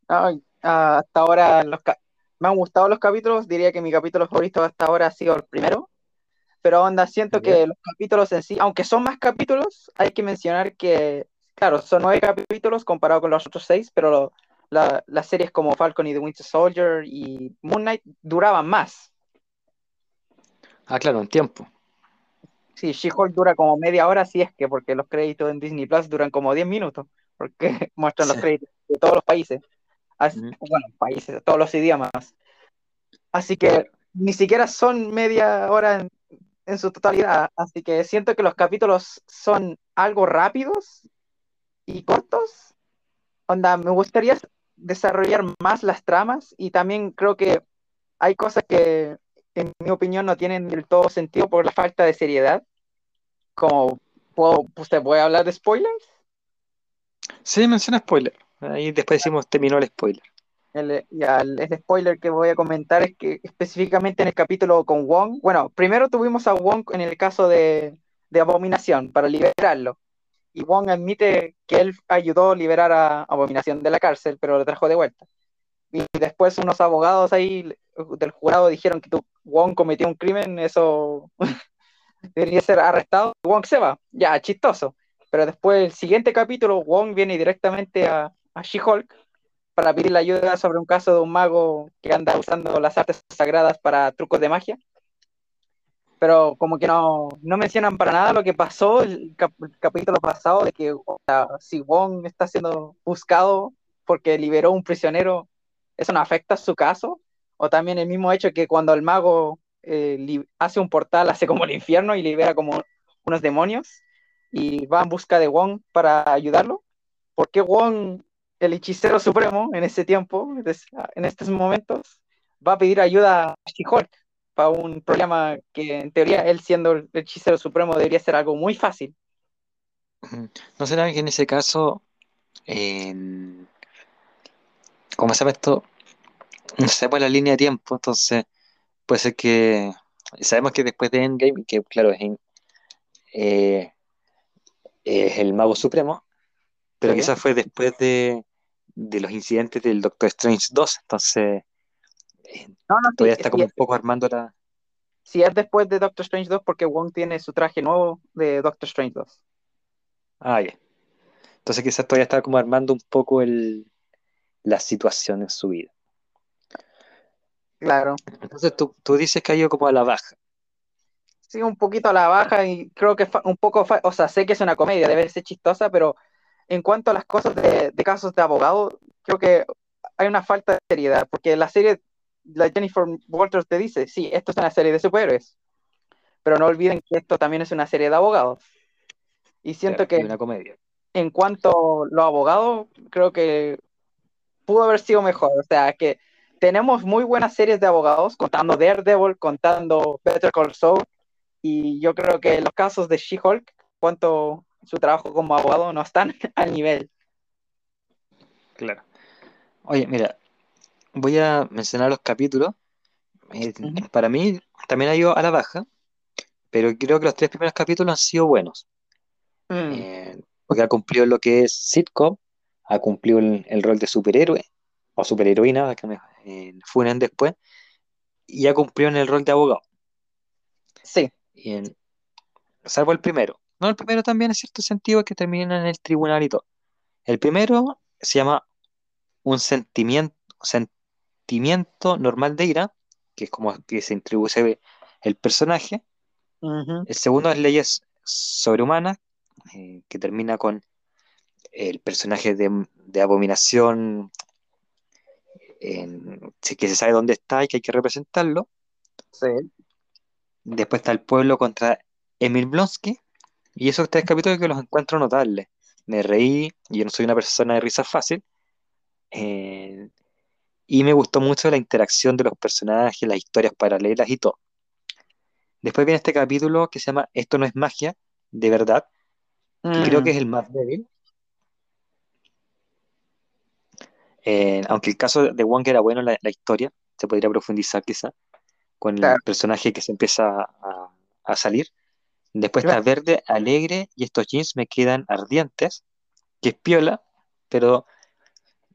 B: Ah, hasta ahora me han gustado los capítulos, diría que mi capítulo favorito hasta ahora ha sido el primero, pero onda, siento que los capítulos en sí, aunque son más capítulos, hay que mencionar que, claro, son nueve capítulos comparado con los otros seis, pero las series como Falcon y The Winter Soldier y Moon Knight duraban más.
A: Ah, claro, en tiempo.
B: Sí, She-Hulk dura como media hora, si es que, porque los créditos en Disney Plus duran como 10 minutos, porque muestran los créditos de todos los países. Bueno, países, todos los idiomas. Así que ni siquiera son media hora en, su totalidad. Así que siento que los capítulos son algo rápidos y cortos. Onda, me gustaría desarrollar más las tramas y también creo que hay cosas que en mi opinión, no tienen del todo sentido por la falta de seriedad. Como, ¿usted puede hablar de spoilers?
A: Sí, menciona spoiler. Ahí después decimos terminó el spoiler.
B: El, ya, el, spoiler que voy a comentar es que específicamente en el capítulo con Wong, bueno, primero tuvimos a Wong en el caso de, de Abominación para liberarlo. Y Wong admite que él ayudó a liberar a Abominación de la cárcel, pero lo trajo de vuelta. Y después unos abogados ahí del jurado dijeron que Wong cometió un crimen, eso debería ser arrestado. Wong se va, ya, chistoso. Pero después, el siguiente capítulo, Wong viene directamente a, a She-Hulk para pedirle ayuda sobre un caso de un mago que anda usando las artes sagradas para trucos de magia. Pero como que no, no mencionan para nada lo que pasó el, capítulo pasado, de que si Wong está siendo buscado porque liberó un prisionero, eso no afecta su caso. O también el mismo hecho que cuando el mago eh, hace un portal, hace como el infierno y libera como unos demonios y va en busca de Wong para ayudarlo. ¿Por qué Wong, el hechicero supremo en ese tiempo, en estos momentos, va a pedir ayuda a She-Hulk para un problema que en teoría él siendo el hechicero supremo debería ser algo muy fácil?
A: ¿No será que en ese caso, ¿cómo se llama esto? no pues la línea de tiempo, entonces puede ser que sabemos que después de Endgame, que claro, es, eh, es el mago supremo, pero quizás fue después de, los incidentes del Doctor Strange 2, entonces eh, todavía está como un poco armando la...
B: Si es después de Doctor Strange 2, porque Wong tiene su traje nuevo de Doctor Strange 2.
A: Ah, ya. Entonces quizás todavía está como armando un poco el, la situación en su vida.
B: Claro.
A: Entonces tú, dices que ha ido como a la baja.
B: Sí, un poquito a la baja y creo que un poco, o sea, sé que es una comedia, debe ser chistosa, pero en cuanto a las cosas de, casos de abogado, creo que hay una falta de seriedad, porque la serie, la Jennifer Walters te dice, sí, esto es una serie de superhéroes, pero no olviden que esto también es una serie de abogados. Y siento que
A: una comedia.
B: en cuanto a los abogados, creo que pudo haber sido mejor, o sea, que tenemos muy buenas series de abogados, contando Daredevil, contando Better Call Saul, y yo creo que los casos de She-Hulk, cuanto su trabajo como abogado, no están al nivel.
A: Claro. Oye, mira, voy a mencionar los capítulos. Eh, para mí también ha ido a la baja, pero creo que los tres primeros capítulos han sido buenos. Mm. Eh, porque ha cumplido lo que es sitcom, ha cumplido el rol de superhéroe, o superheroína, que me eh, funen después, y ya cumplió en el rol de abogado.
B: Sí.
A: salvo el primero. No, el primero también en cierto sentido que termina en el tribunal y todo. El primero se llama un sentimiento, sentimiento normal de ira, que es como que se introduce el personaje. El segundo es Leyes Sobrehumanas, eh, que termina con el personaje de, Abominación, que se sabe dónde está y que hay que representarlo. Después está el pueblo contra Emil Blonsky. Y esos tres capítulos que los encuentro notables. Me reí, yo no soy una persona de risa fácil. Eh, y me gustó mucho la interacción de los personajes, las historias paralelas y todo. Después viene este capítulo que se llama Esto no es magia, de verdad, creo que es el más débil. Eh, aunque el caso de Wong era bueno, la, la historia, se podría profundizar quizá, con el personaje que se empieza a, salir. Después está verde, alegre, y estos jeans me quedan ardientes, que es piola, pero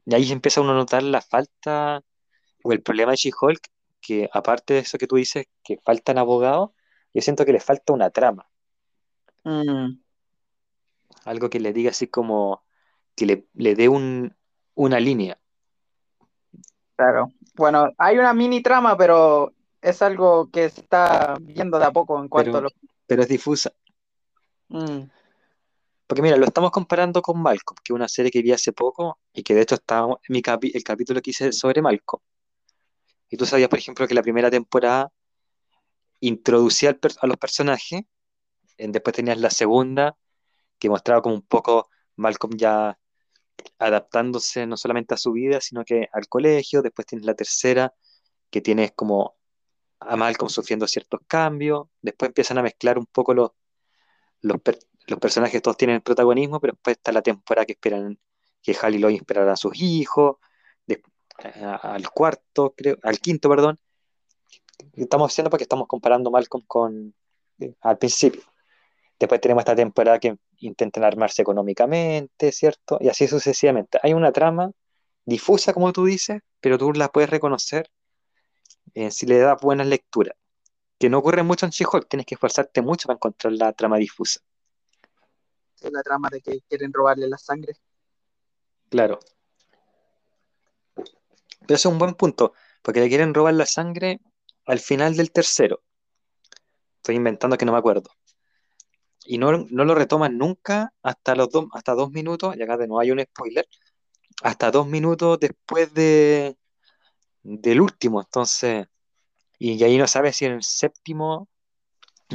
A: de ahí empieza uno a notar la falta o el problema de She-Hulk, que aparte de eso que tú dices, que faltan abogados, yo siento que le falta una trama. Mm. Algo que le diga así como que le, le dé un, una línea.
B: Claro. Bueno, hay una mini trama, pero es algo que se está viendo de a poco en cuanto
A: a
B: lo...
A: Pero es difusa. Mm. Porque mira, lo estamos comparando con Malcolm, que es una serie que vi hace poco y que de hecho está en mi el capítulo que hice sobre Malcolm. Y tú sabías, por ejemplo, que la primera temporada introducía a los personajes, después tenías la segunda, que mostraba como un poco Malcolm ya adaptándose no solamente a su vida, sino que al colegio, después tienes la tercera, que tienes como a Malcolm sufriendo ciertos cambios, después empiezan a mezclar un poco los, los, personajes todos tienen el protagonismo, pero después está la temporada que esperan que Hal y Lois esperarán a sus hijos, al cuarto, creo, al quinto, perdón. Estamos haciendo porque estamos comparando Malcolm con eh, al principio. Después tenemos esta temporada que intentan armarse económicamente, ¿cierto? Y así sucesivamente. Hay una trama difusa, como tú dices, pero tú la puedes reconocer eh, si le das buenas lecturas. Que no ocurre mucho en She-Hulk, tienes que esforzarte mucho para encontrar la trama difusa
B: la trama de que quieren robarle la sangre.
A: Claro. Pero eso es un buen punto, porque le quieren robar la sangre al final del tercero. Estoy inventando que no me acuerdo. Y no, lo retoman nunca hasta los dos, hasta dos minutos, y acá de nuevo hay un spoiler, hasta dos minutos después de del último. Entonces, y, ahí no sabes si en el séptimo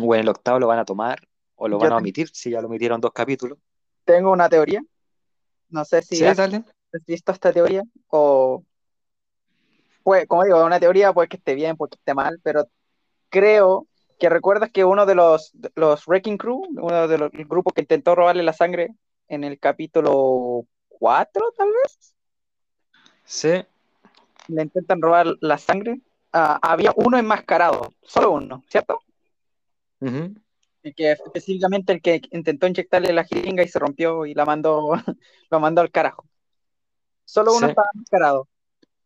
A: o en el octavo lo van a tomar o lo van a omitir, si ya lo omitieron dos capítulos.
B: Tengo una teoría. No sé si
A: has,
B: visto esta teoría o... Pues, como digo, una teoría puede que esté bien, puede que esté mal, pero creo que recuerdas que uno de los, los Wrecking Crew, uno de los grupos que intentó robarle la sangre en el capítulo 4, tal vez.
A: Sí.
B: Le intentan robar la sangre. Ah, había uno enmascarado, solo uno, ¿cierto? que específicamente el que intentó inyectarle la jeringa y se rompió y la mandó, lo mandó al carajo. Solo uno estaba enmascarado.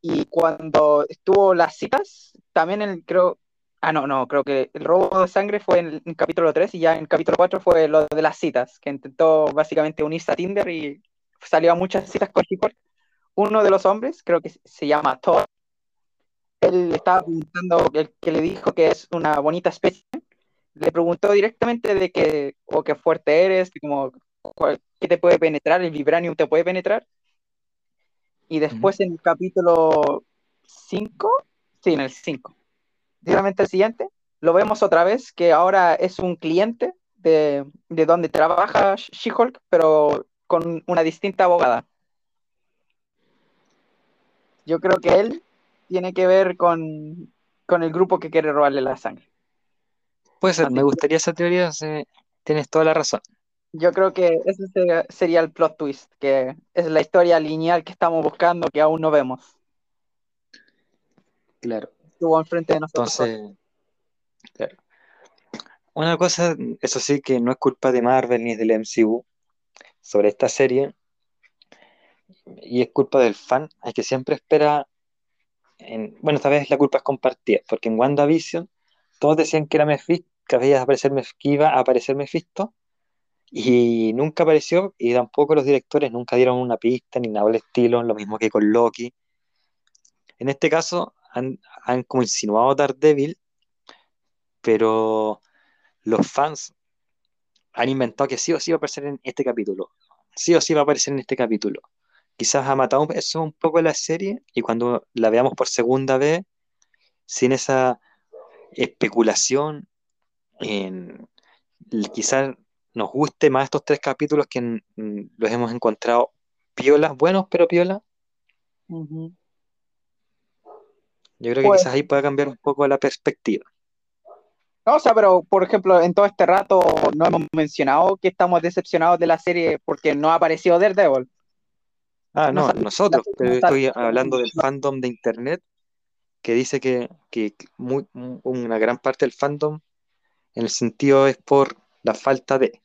B: Y cuando estuvo las citas, también el, creo, ah, no, no, creo que el robo de sangre fue en, el capítulo 3 y ya en el capítulo 4 fue lo de las citas, que intentó básicamente unirse a Tinder y salió a muchas citas con Chico. Uno de los hombres, creo que se llama Thor, él estaba preguntando, el que le dijo que es una bonita especie, le preguntó directamente de que, o qué fuerte eres, como, ¿qué te puede penetrar? ¿El vibranium te puede penetrar? Y después en el capítulo 5, sí, en el 5, directamente el siguiente, lo vemos otra vez, que ahora es un cliente de, de donde trabaja She-Hulk, pero con una distinta abogada. Yo creo que él tiene que ver con, con el grupo que quiere robarle la sangre.
A: Puede ser, me gustaría esa teoría, tienes toda la razón.
B: Yo creo que ese sería, el plot twist, que es la historia lineal que estamos buscando, que aún no vemos.
A: Claro.
B: Estuvo enfrente de nosotros.
A: Entonces, claro. Una cosa, eso sí, que no es culpa de Marvel ni del MCU sobre esta serie, y es culpa del fan, es que siempre espera, en, bueno, esta vez la culpa es compartida, porque en WandaVision todos decían que era Mephisto, que, había aparecer, que iba a aparecer Mephisto, y nunca apareció, y tampoco los directores nunca dieron una pista ni nada del estilo, lo mismo que con Loki. En este caso han, como insinuado Daredevil, pero los fans han inventado que sí o sí va a aparecer en este capítulo. Sí o sí va a aparecer en este capítulo. Quizás ha matado eso un poco la serie y cuando la veamos por segunda vez, sin esa especulación, en, quizás nos guste más estos tres capítulos que los hemos encontrado piolas, buenos pero piolas. Yo creo que
B: Pues-
A: quizás ahí pueda cambiar un poco la perspectiva.
B: No, o sea, pero por ejemplo, en todo este rato no hemos mencionado que estamos decepcionados de la serie porque no ha aparecido Daredevil.
A: Ah,
B: No
A: nosotros, pero estoy hablando del fandom de internet que dice que, que muy- una gran parte del fandom en el sentido es por la falta de.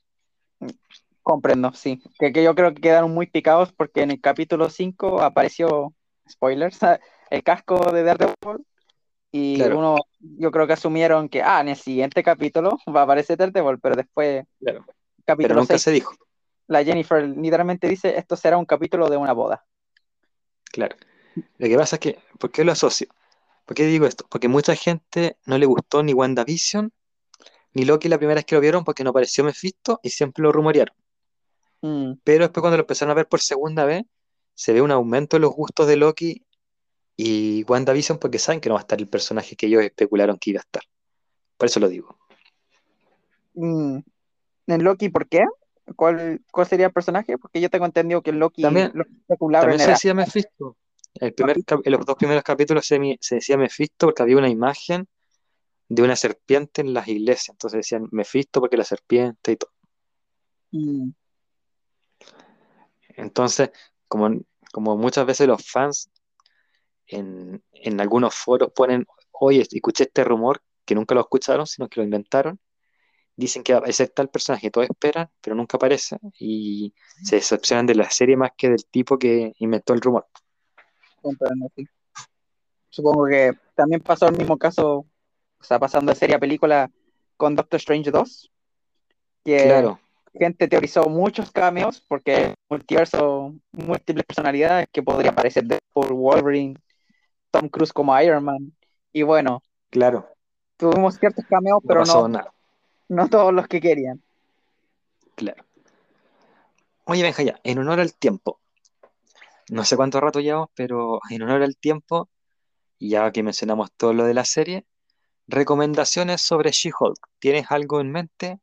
B: Comprendo, sí. Que, que yo creo que quedaron muy picados porque en el capítulo 5 apareció, spoilers, el casco de Daredevil y
A: Claro.
B: uno, yo creo que asumieron que, ah, en el siguiente capítulo va a aparecer Daredevil, pero después,
A: Claro. Pero
B: capítulo
A: nunca
B: 6,
A: se dijo.
B: La Jennifer literalmente dice, esto será un capítulo de una boda.
A: Claro. Lo que pasa es que, ¿por qué lo asocio? ¿Por qué digo esto? Porque mucha gente no le gustó ni WandaVision ni Loki la primera vez que lo vieron porque no apareció Mephisto y siempre lo rumorearon.
B: Mm,
A: Pero después cuando lo empezaron a ver por segunda vez, se ve un aumento en los gustos de Loki y WandaVision porque saben que no va a estar el personaje que ellos especularon que iba a estar. Por eso lo digo.
B: mm. En Loki, ¿por qué? ¿Cuál, cuál sería el personaje? Porque yo tengo entendido que Loki,
A: También-
B: lo especularon
A: También se decía Mephisto. El primer, en los dos primeros capítulos se, se decía Mephisto porque había una imagen de una serpiente en las iglesias. Entonces decían Mephisto porque la serpiente y todo.
B: Mm,
A: Entonces, como, como muchas veces los fans en, en algunos foros ponen, oye, escuché este rumor, que nunca lo escucharon, sino que lo inventaron, dicen que va a aparecer tal personaje, todos esperan, pero nunca aparece, y se decepcionan de la serie más que del tipo que inventó el rumor.
B: Supongo que también pasó el mismo caso, o sea, pasando de serie a película con Doctor Strange 2, que
A: Claro,
B: gente teorizó muchos cameos porque multiverso, múltiples personalidades que podría aparecer por Wolverine, Tom Cruise como Iron Man, y bueno,
A: claro,
B: tuvimos ciertos cameos,
A: no
B: pero no,
A: nada,
B: no todos los que querían.
A: claro. Oye, Benja, ya, en honor al tiempo, no sé cuánto rato llevamos, pero en honor al tiempo, ya que mencionamos todo lo de la serie, recomendaciones sobre She-Hulk. ¿Tienes algo en mente?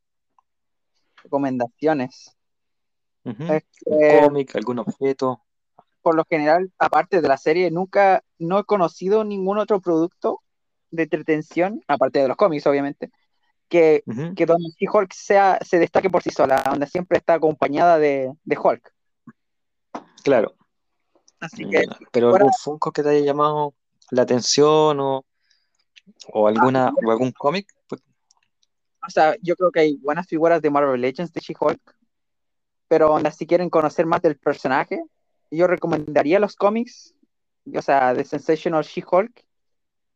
B: Recomendaciones.
A: Ujú.
B: Es
A: ¿Un
B: que,
A: cómic, algún objeto?
B: por lo general, aparte de la serie, nunca no he conocido ningún otro producto de entretención, aparte de los cómics, obviamente, que,
A: Ujú.
B: que donde She-Hulk sea, se destaque por sí sola, donde siempre está acompañada de, de Hulk.
A: Claro,
B: Así que,
A: Ya, pero
B: fuera-
A: algún Funko que te haya llamado la atención o, o alguna o algún cómic? Pues,
B: o sea, yo creo que hay buenas figuras de Marvel Legends de She-Hulk, pero si quieren conocer más del personaje, yo recomendaría los cómics, o sea, de Sensational She-Hulk,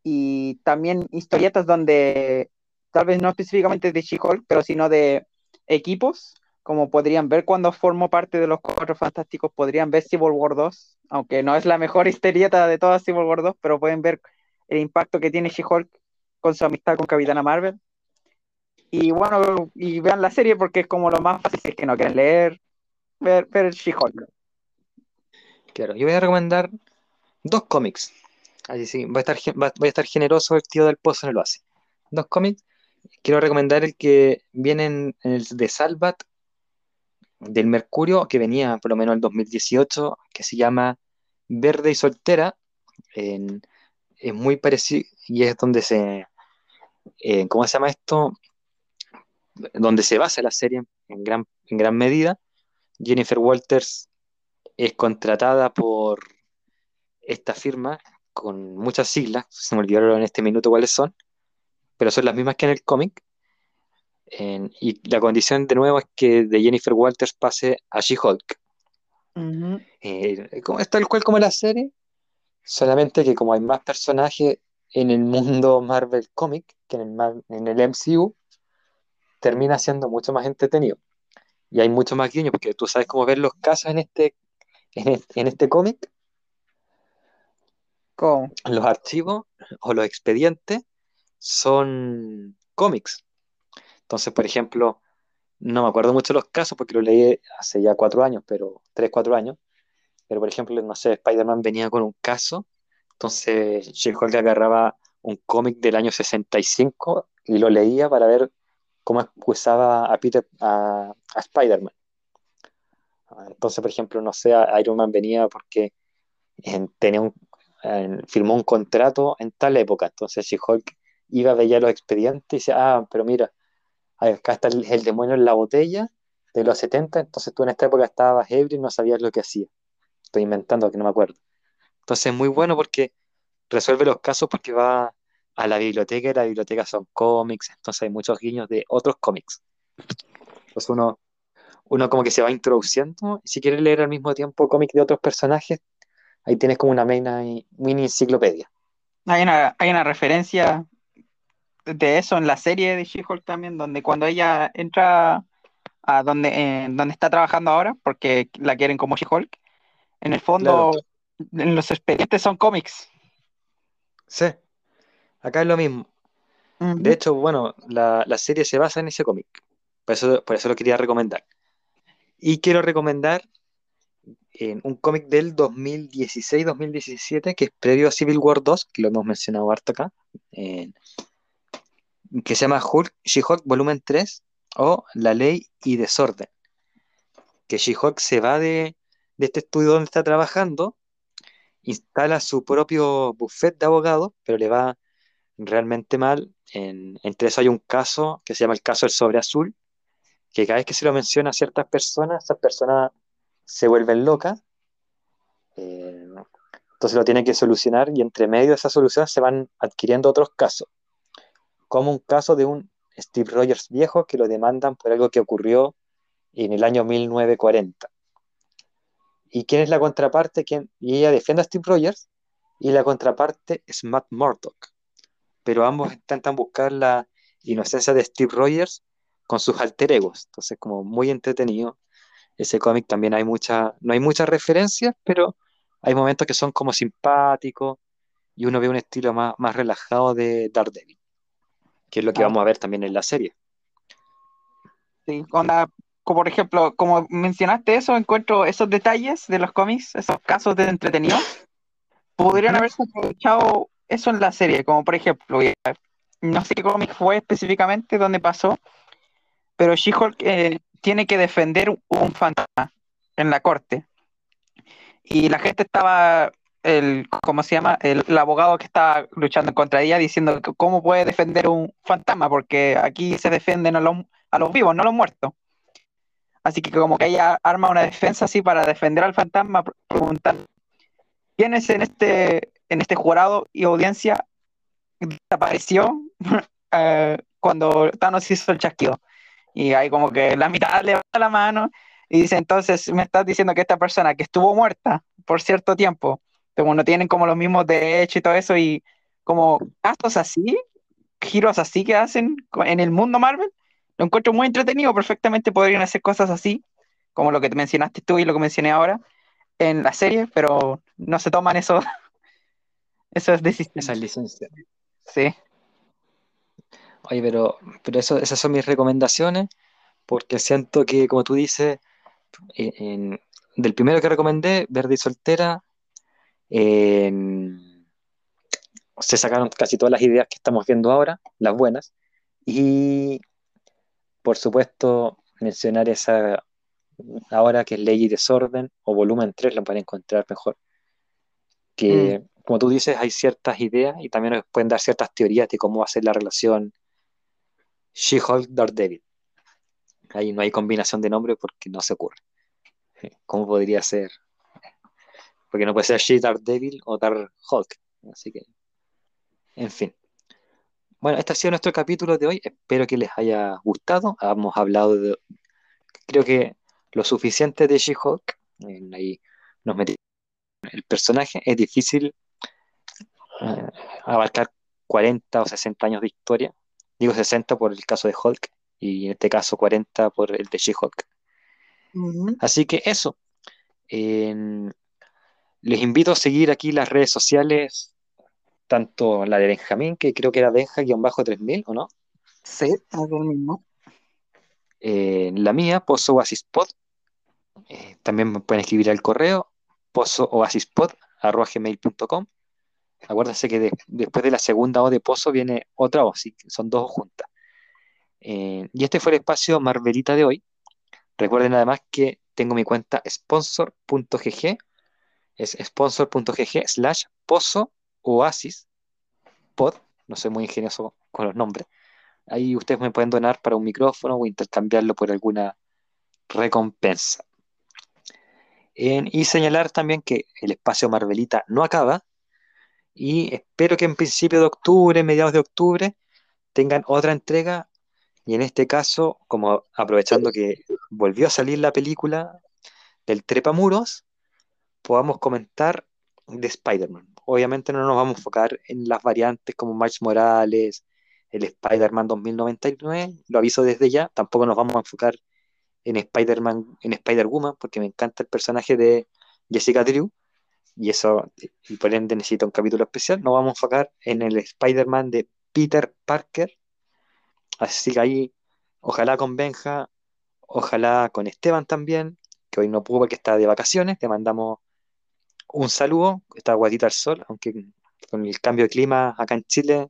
B: y también historietas donde, tal vez no específicamente de She-Hulk, pero sino de equipos, como podrían ver cuando formó parte de los Cuatro Fantásticos, podrían ver Civil War 2, aunque no es la mejor historieta de todas Civil War 2, pero pueden ver el impacto que tiene She-Hulk con su amistad con Capitana Marvel. Y bueno, y vean la serie porque es como lo más fácil si es que no quieren leer, ver, ver She-Hulk.
A: claro, yo voy a recomendar dos cómics. Sí, voy a estar, voy a estar generoso el tío del pozo en el oasis. Dos cómics. Quiero recomendar el que viene en, el de Salvat del Mercurio, que venía por lo menos en el 2018, que se llama Verde y Soltera. Es muy parecido y es donde se, eh, ¿cómo se llama esto? Donde se basa la serie en gran, en gran medida. Jennifer Walters es contratada por esta firma con muchas siglas, se me olvidaron en este minuto cuáles son, pero son las mismas que en el cómic. En- y la condición de nuevo es que de Jennifer Walters pase a She-Hulk. Eh, como- es tal cual como la serie, solamente que como hay más personajes en el mundo Marvel Comic que en el, Mar- en el MCU, termina siendo mucho más entretenido. Y hay mucho más guiños, porque tú sabes cómo ver los casos en este, en este, en este cómic,
B: ¿Cómo?
A: los archivos o los expedientes son cómics. Entonces, por ejemplo, no me acuerdo mucho los casos porque lo leí hace ya cuatro años, pero tres, cuatro años. Pero, por ejemplo, no sé, Spider-Man venía con un caso, entonces She-Hulk agarraba un cómic del año 65 y lo leía para ver cómo acusaba a Peter, a, Spider-Man. Entonces, por ejemplo, no sé, Iron Man venía porque tenía un, firmó un contrato en tal época. Entonces, She-Hulk iba a ver los expedientes y decía, ah, pero mira, acá está el, demonio en la botella de los 70, entonces tú en esta época estabas ebrio y no sabías lo que hacía. Estoy inventando que no me acuerdo. Entonces es muy bueno porque resuelve los casos porque va a la biblioteca y la biblioteca son cómics, entonces hay muchos guiños de otros cómics. Entonces uno, uno como que se va introduciendo si quieres leer al mismo tiempo cómics de otros personajes, ahí tienes como una mini, mini enciclopedia.
B: Hay una, hay una referencia de eso en la serie de She-Hulk también, donde cuando ella entra a donde, eh, donde está trabajando ahora, porque la quieren como She-Hulk, en el fondo, en los expedientes son cómics.
A: Sí, acá es lo mismo. De hecho, bueno, la, serie se basa en ese cómic. Por eso, por eso lo quería recomendar. Y quiero recomendar en un cómic del 2016-2017, que es previo a Civil War 2, que lo hemos mencionado harto acá, que se llama Hulk, She-Hulk Volumen 3 o La Ley y Desorden. Que She-Hulk se va de, de este estudio donde está trabajando, instala su propio buffet de abogados, pero le va realmente mal. En, entre eso hay un caso que se llama el caso del sobre azul, que cada vez que se lo menciona a ciertas personas, esas personas se vuelven locas. Eh, entonces lo tiene que solucionar y entre medio de esa solución se van adquiriendo otros casos, como un caso de un Steve Rogers viejo que lo demandan por algo que ocurrió en el año 1940. ¿Y quién es la contraparte? ¿Quién? Y ella defiende a Steve Rogers y la contraparte es Matt Murdock. Pero ambos intentan buscar la inocencia de Steve Rogers con sus alter egos. Entonces, como muy entretenido. Ese cómic también hay mucha, no hay muchas referencias, pero hay momentos que son como simpáticos y uno ve un estilo más, más relajado de Daredevil, que es lo que ah. vamos a ver también en la serie.
B: Sí, con la como por ejemplo, como mencionaste eso, encuentro esos detalles de los cómics, esos casos de entretenido, podrían haberse aprovechado eso en la serie, como por ejemplo, no sé qué cómic fue específicamente donde pasó, pero She-Hulk eh, tiene que defender un fantasma en la corte. Y la gente estaba, el, ¿cómo se llama? El, abogado que estaba luchando contra ella diciendo cómo puede defender un fantasma, porque aquí se defienden a los, a los vivos, no a los muertos. Así que como que ella arma una defensa así para defender al fantasma, preguntar quién es en este, en este jurado y audiencia desapareció eh, cuando Thanos hizo el chasquido. Y ahí como que la mitad levanta la mano y dice, entonces me estás diciendo que esta persona que estuvo muerta por cierto tiempo, como no tienen como los mismos derechos y todo eso, y como actos así, giros así que hacen en el mundo Marvel, lo encuentro muy entretenido, perfectamente podrían hacer cosas así, como lo que te mencionaste tú y lo que mencioné ahora en la serie, pero no se toman eso. eso es decisión.
A: Esa licencia.
B: Sí.
A: Oye, pero, pero eso, esas son mis recomendaciones, porque siento que, como tú dices, del primero que recomendé, Verde y Soltera, se sacaron casi todas las ideas que estamos viendo ahora, las buenas, y por supuesto, mencionar esa ahora que es Ley y Desorden o volumen 3 lo pueden encontrar mejor. Que, mm. como tú dices, hay ciertas ideas y también nos pueden dar ciertas teorías de cómo va a ser la relación She-Hulk Daredevil. Ahí no hay combinación de nombres porque no se ocurre. ¿Cómo podría ser? Porque no puede ser She Daredevil o Dark Hulk. Así que, en fin. Bueno, este ha sido nuestro capítulo de hoy. Espero que les haya gustado. Hemos hablado de, creo que lo suficiente de She-Hulk. Ahí nos metimos el personaje. Es difícil eh, abarcar 40 o 60 años de historia. Digo 60 por el caso de Hulk y en este caso 40 por el de She-Hulk. Así que eso. Les invito a seguir aquí las redes sociales tanto la de Benjamín, que creo que era Benja-3000, ¿o no?
B: Sí, es el mismo.
A: Eh, la mía, Pozo Oasis Pod. Eh, también me pueden escribir al correo pozooasispod.gmail.com. Acuérdense que después de la segunda O de Pozo viene otra O, que son dos juntas. Eh, y este fue el espacio Marvelita de hoy. Recuerden además que tengo mi cuenta sponsor.gg, es sponsor.gg slash pozo oasis pod, no soy muy ingenioso con los nombres. Ahí ustedes me pueden donar para un micrófono o intercambiarlo por alguna recompensa. y señalar también que el espacio Marvelita no acaba y espero que en principio de octubre, mediados de octubre, tengan otra entrega y en este caso, como aprovechando que volvió a salir la película del Trepamuros, podamos comentar de Spider-Man. Obviamente no nos vamos a enfocar en las variantes como Miles Morales, el Spider-Man 2099, lo aviso desde ya, tampoco nos vamos a enfocar en Spider-Man, en Spider-Woman, porque me encanta el personaje de Jessica Drew, y eso, y por ende necesita un capítulo especial. Nos vamos a enfocar en el Spider-Man de Peter Parker, Así que ahí, ojalá con Benja, ojalá con Esteban también, que hoy no pudo porque está de vacaciones. Te mandamos un saludo, está guatita al sol, aunque con el cambio de clima acá en Chile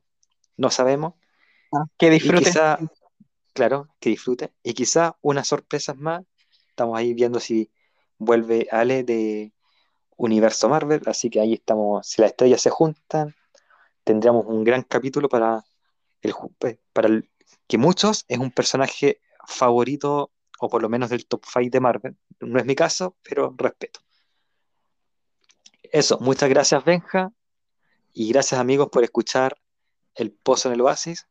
A: no sabemos.
B: Ah, que disfrute.
A: claro, que disfrute. Y quizá unas sorpresas más. Estamos ahí viendo si vuelve Ale de Universo Marvel, así que ahí estamos, si las estrellas se juntan, tendríamos un gran capítulo para el, para el que muchos es un personaje favorito, o por lo menos del top 5 de Marvel. No es mi caso, pero respeto. Eso, muchas gracias Benja y gracias amigos por escuchar El Pozo en el Oasis.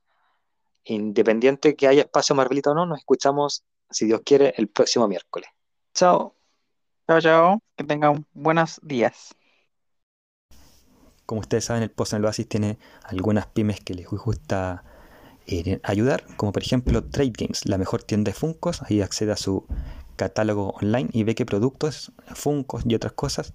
A: Independiente que haya espacio Marvelita o no, nos escuchamos, si Dios quiere, el próximo miércoles. Chao.
B: Chao, chao. Que tengan buenos días.
A: Como ustedes saben, el Pozo en el Oasis tiene algunas pymes que les gusta eh, ayudar, como por ejemplo Trade Games, la mejor tienda de Funcos. Ahí accede a su catálogo online y ve qué productos, Funcos y otras cosas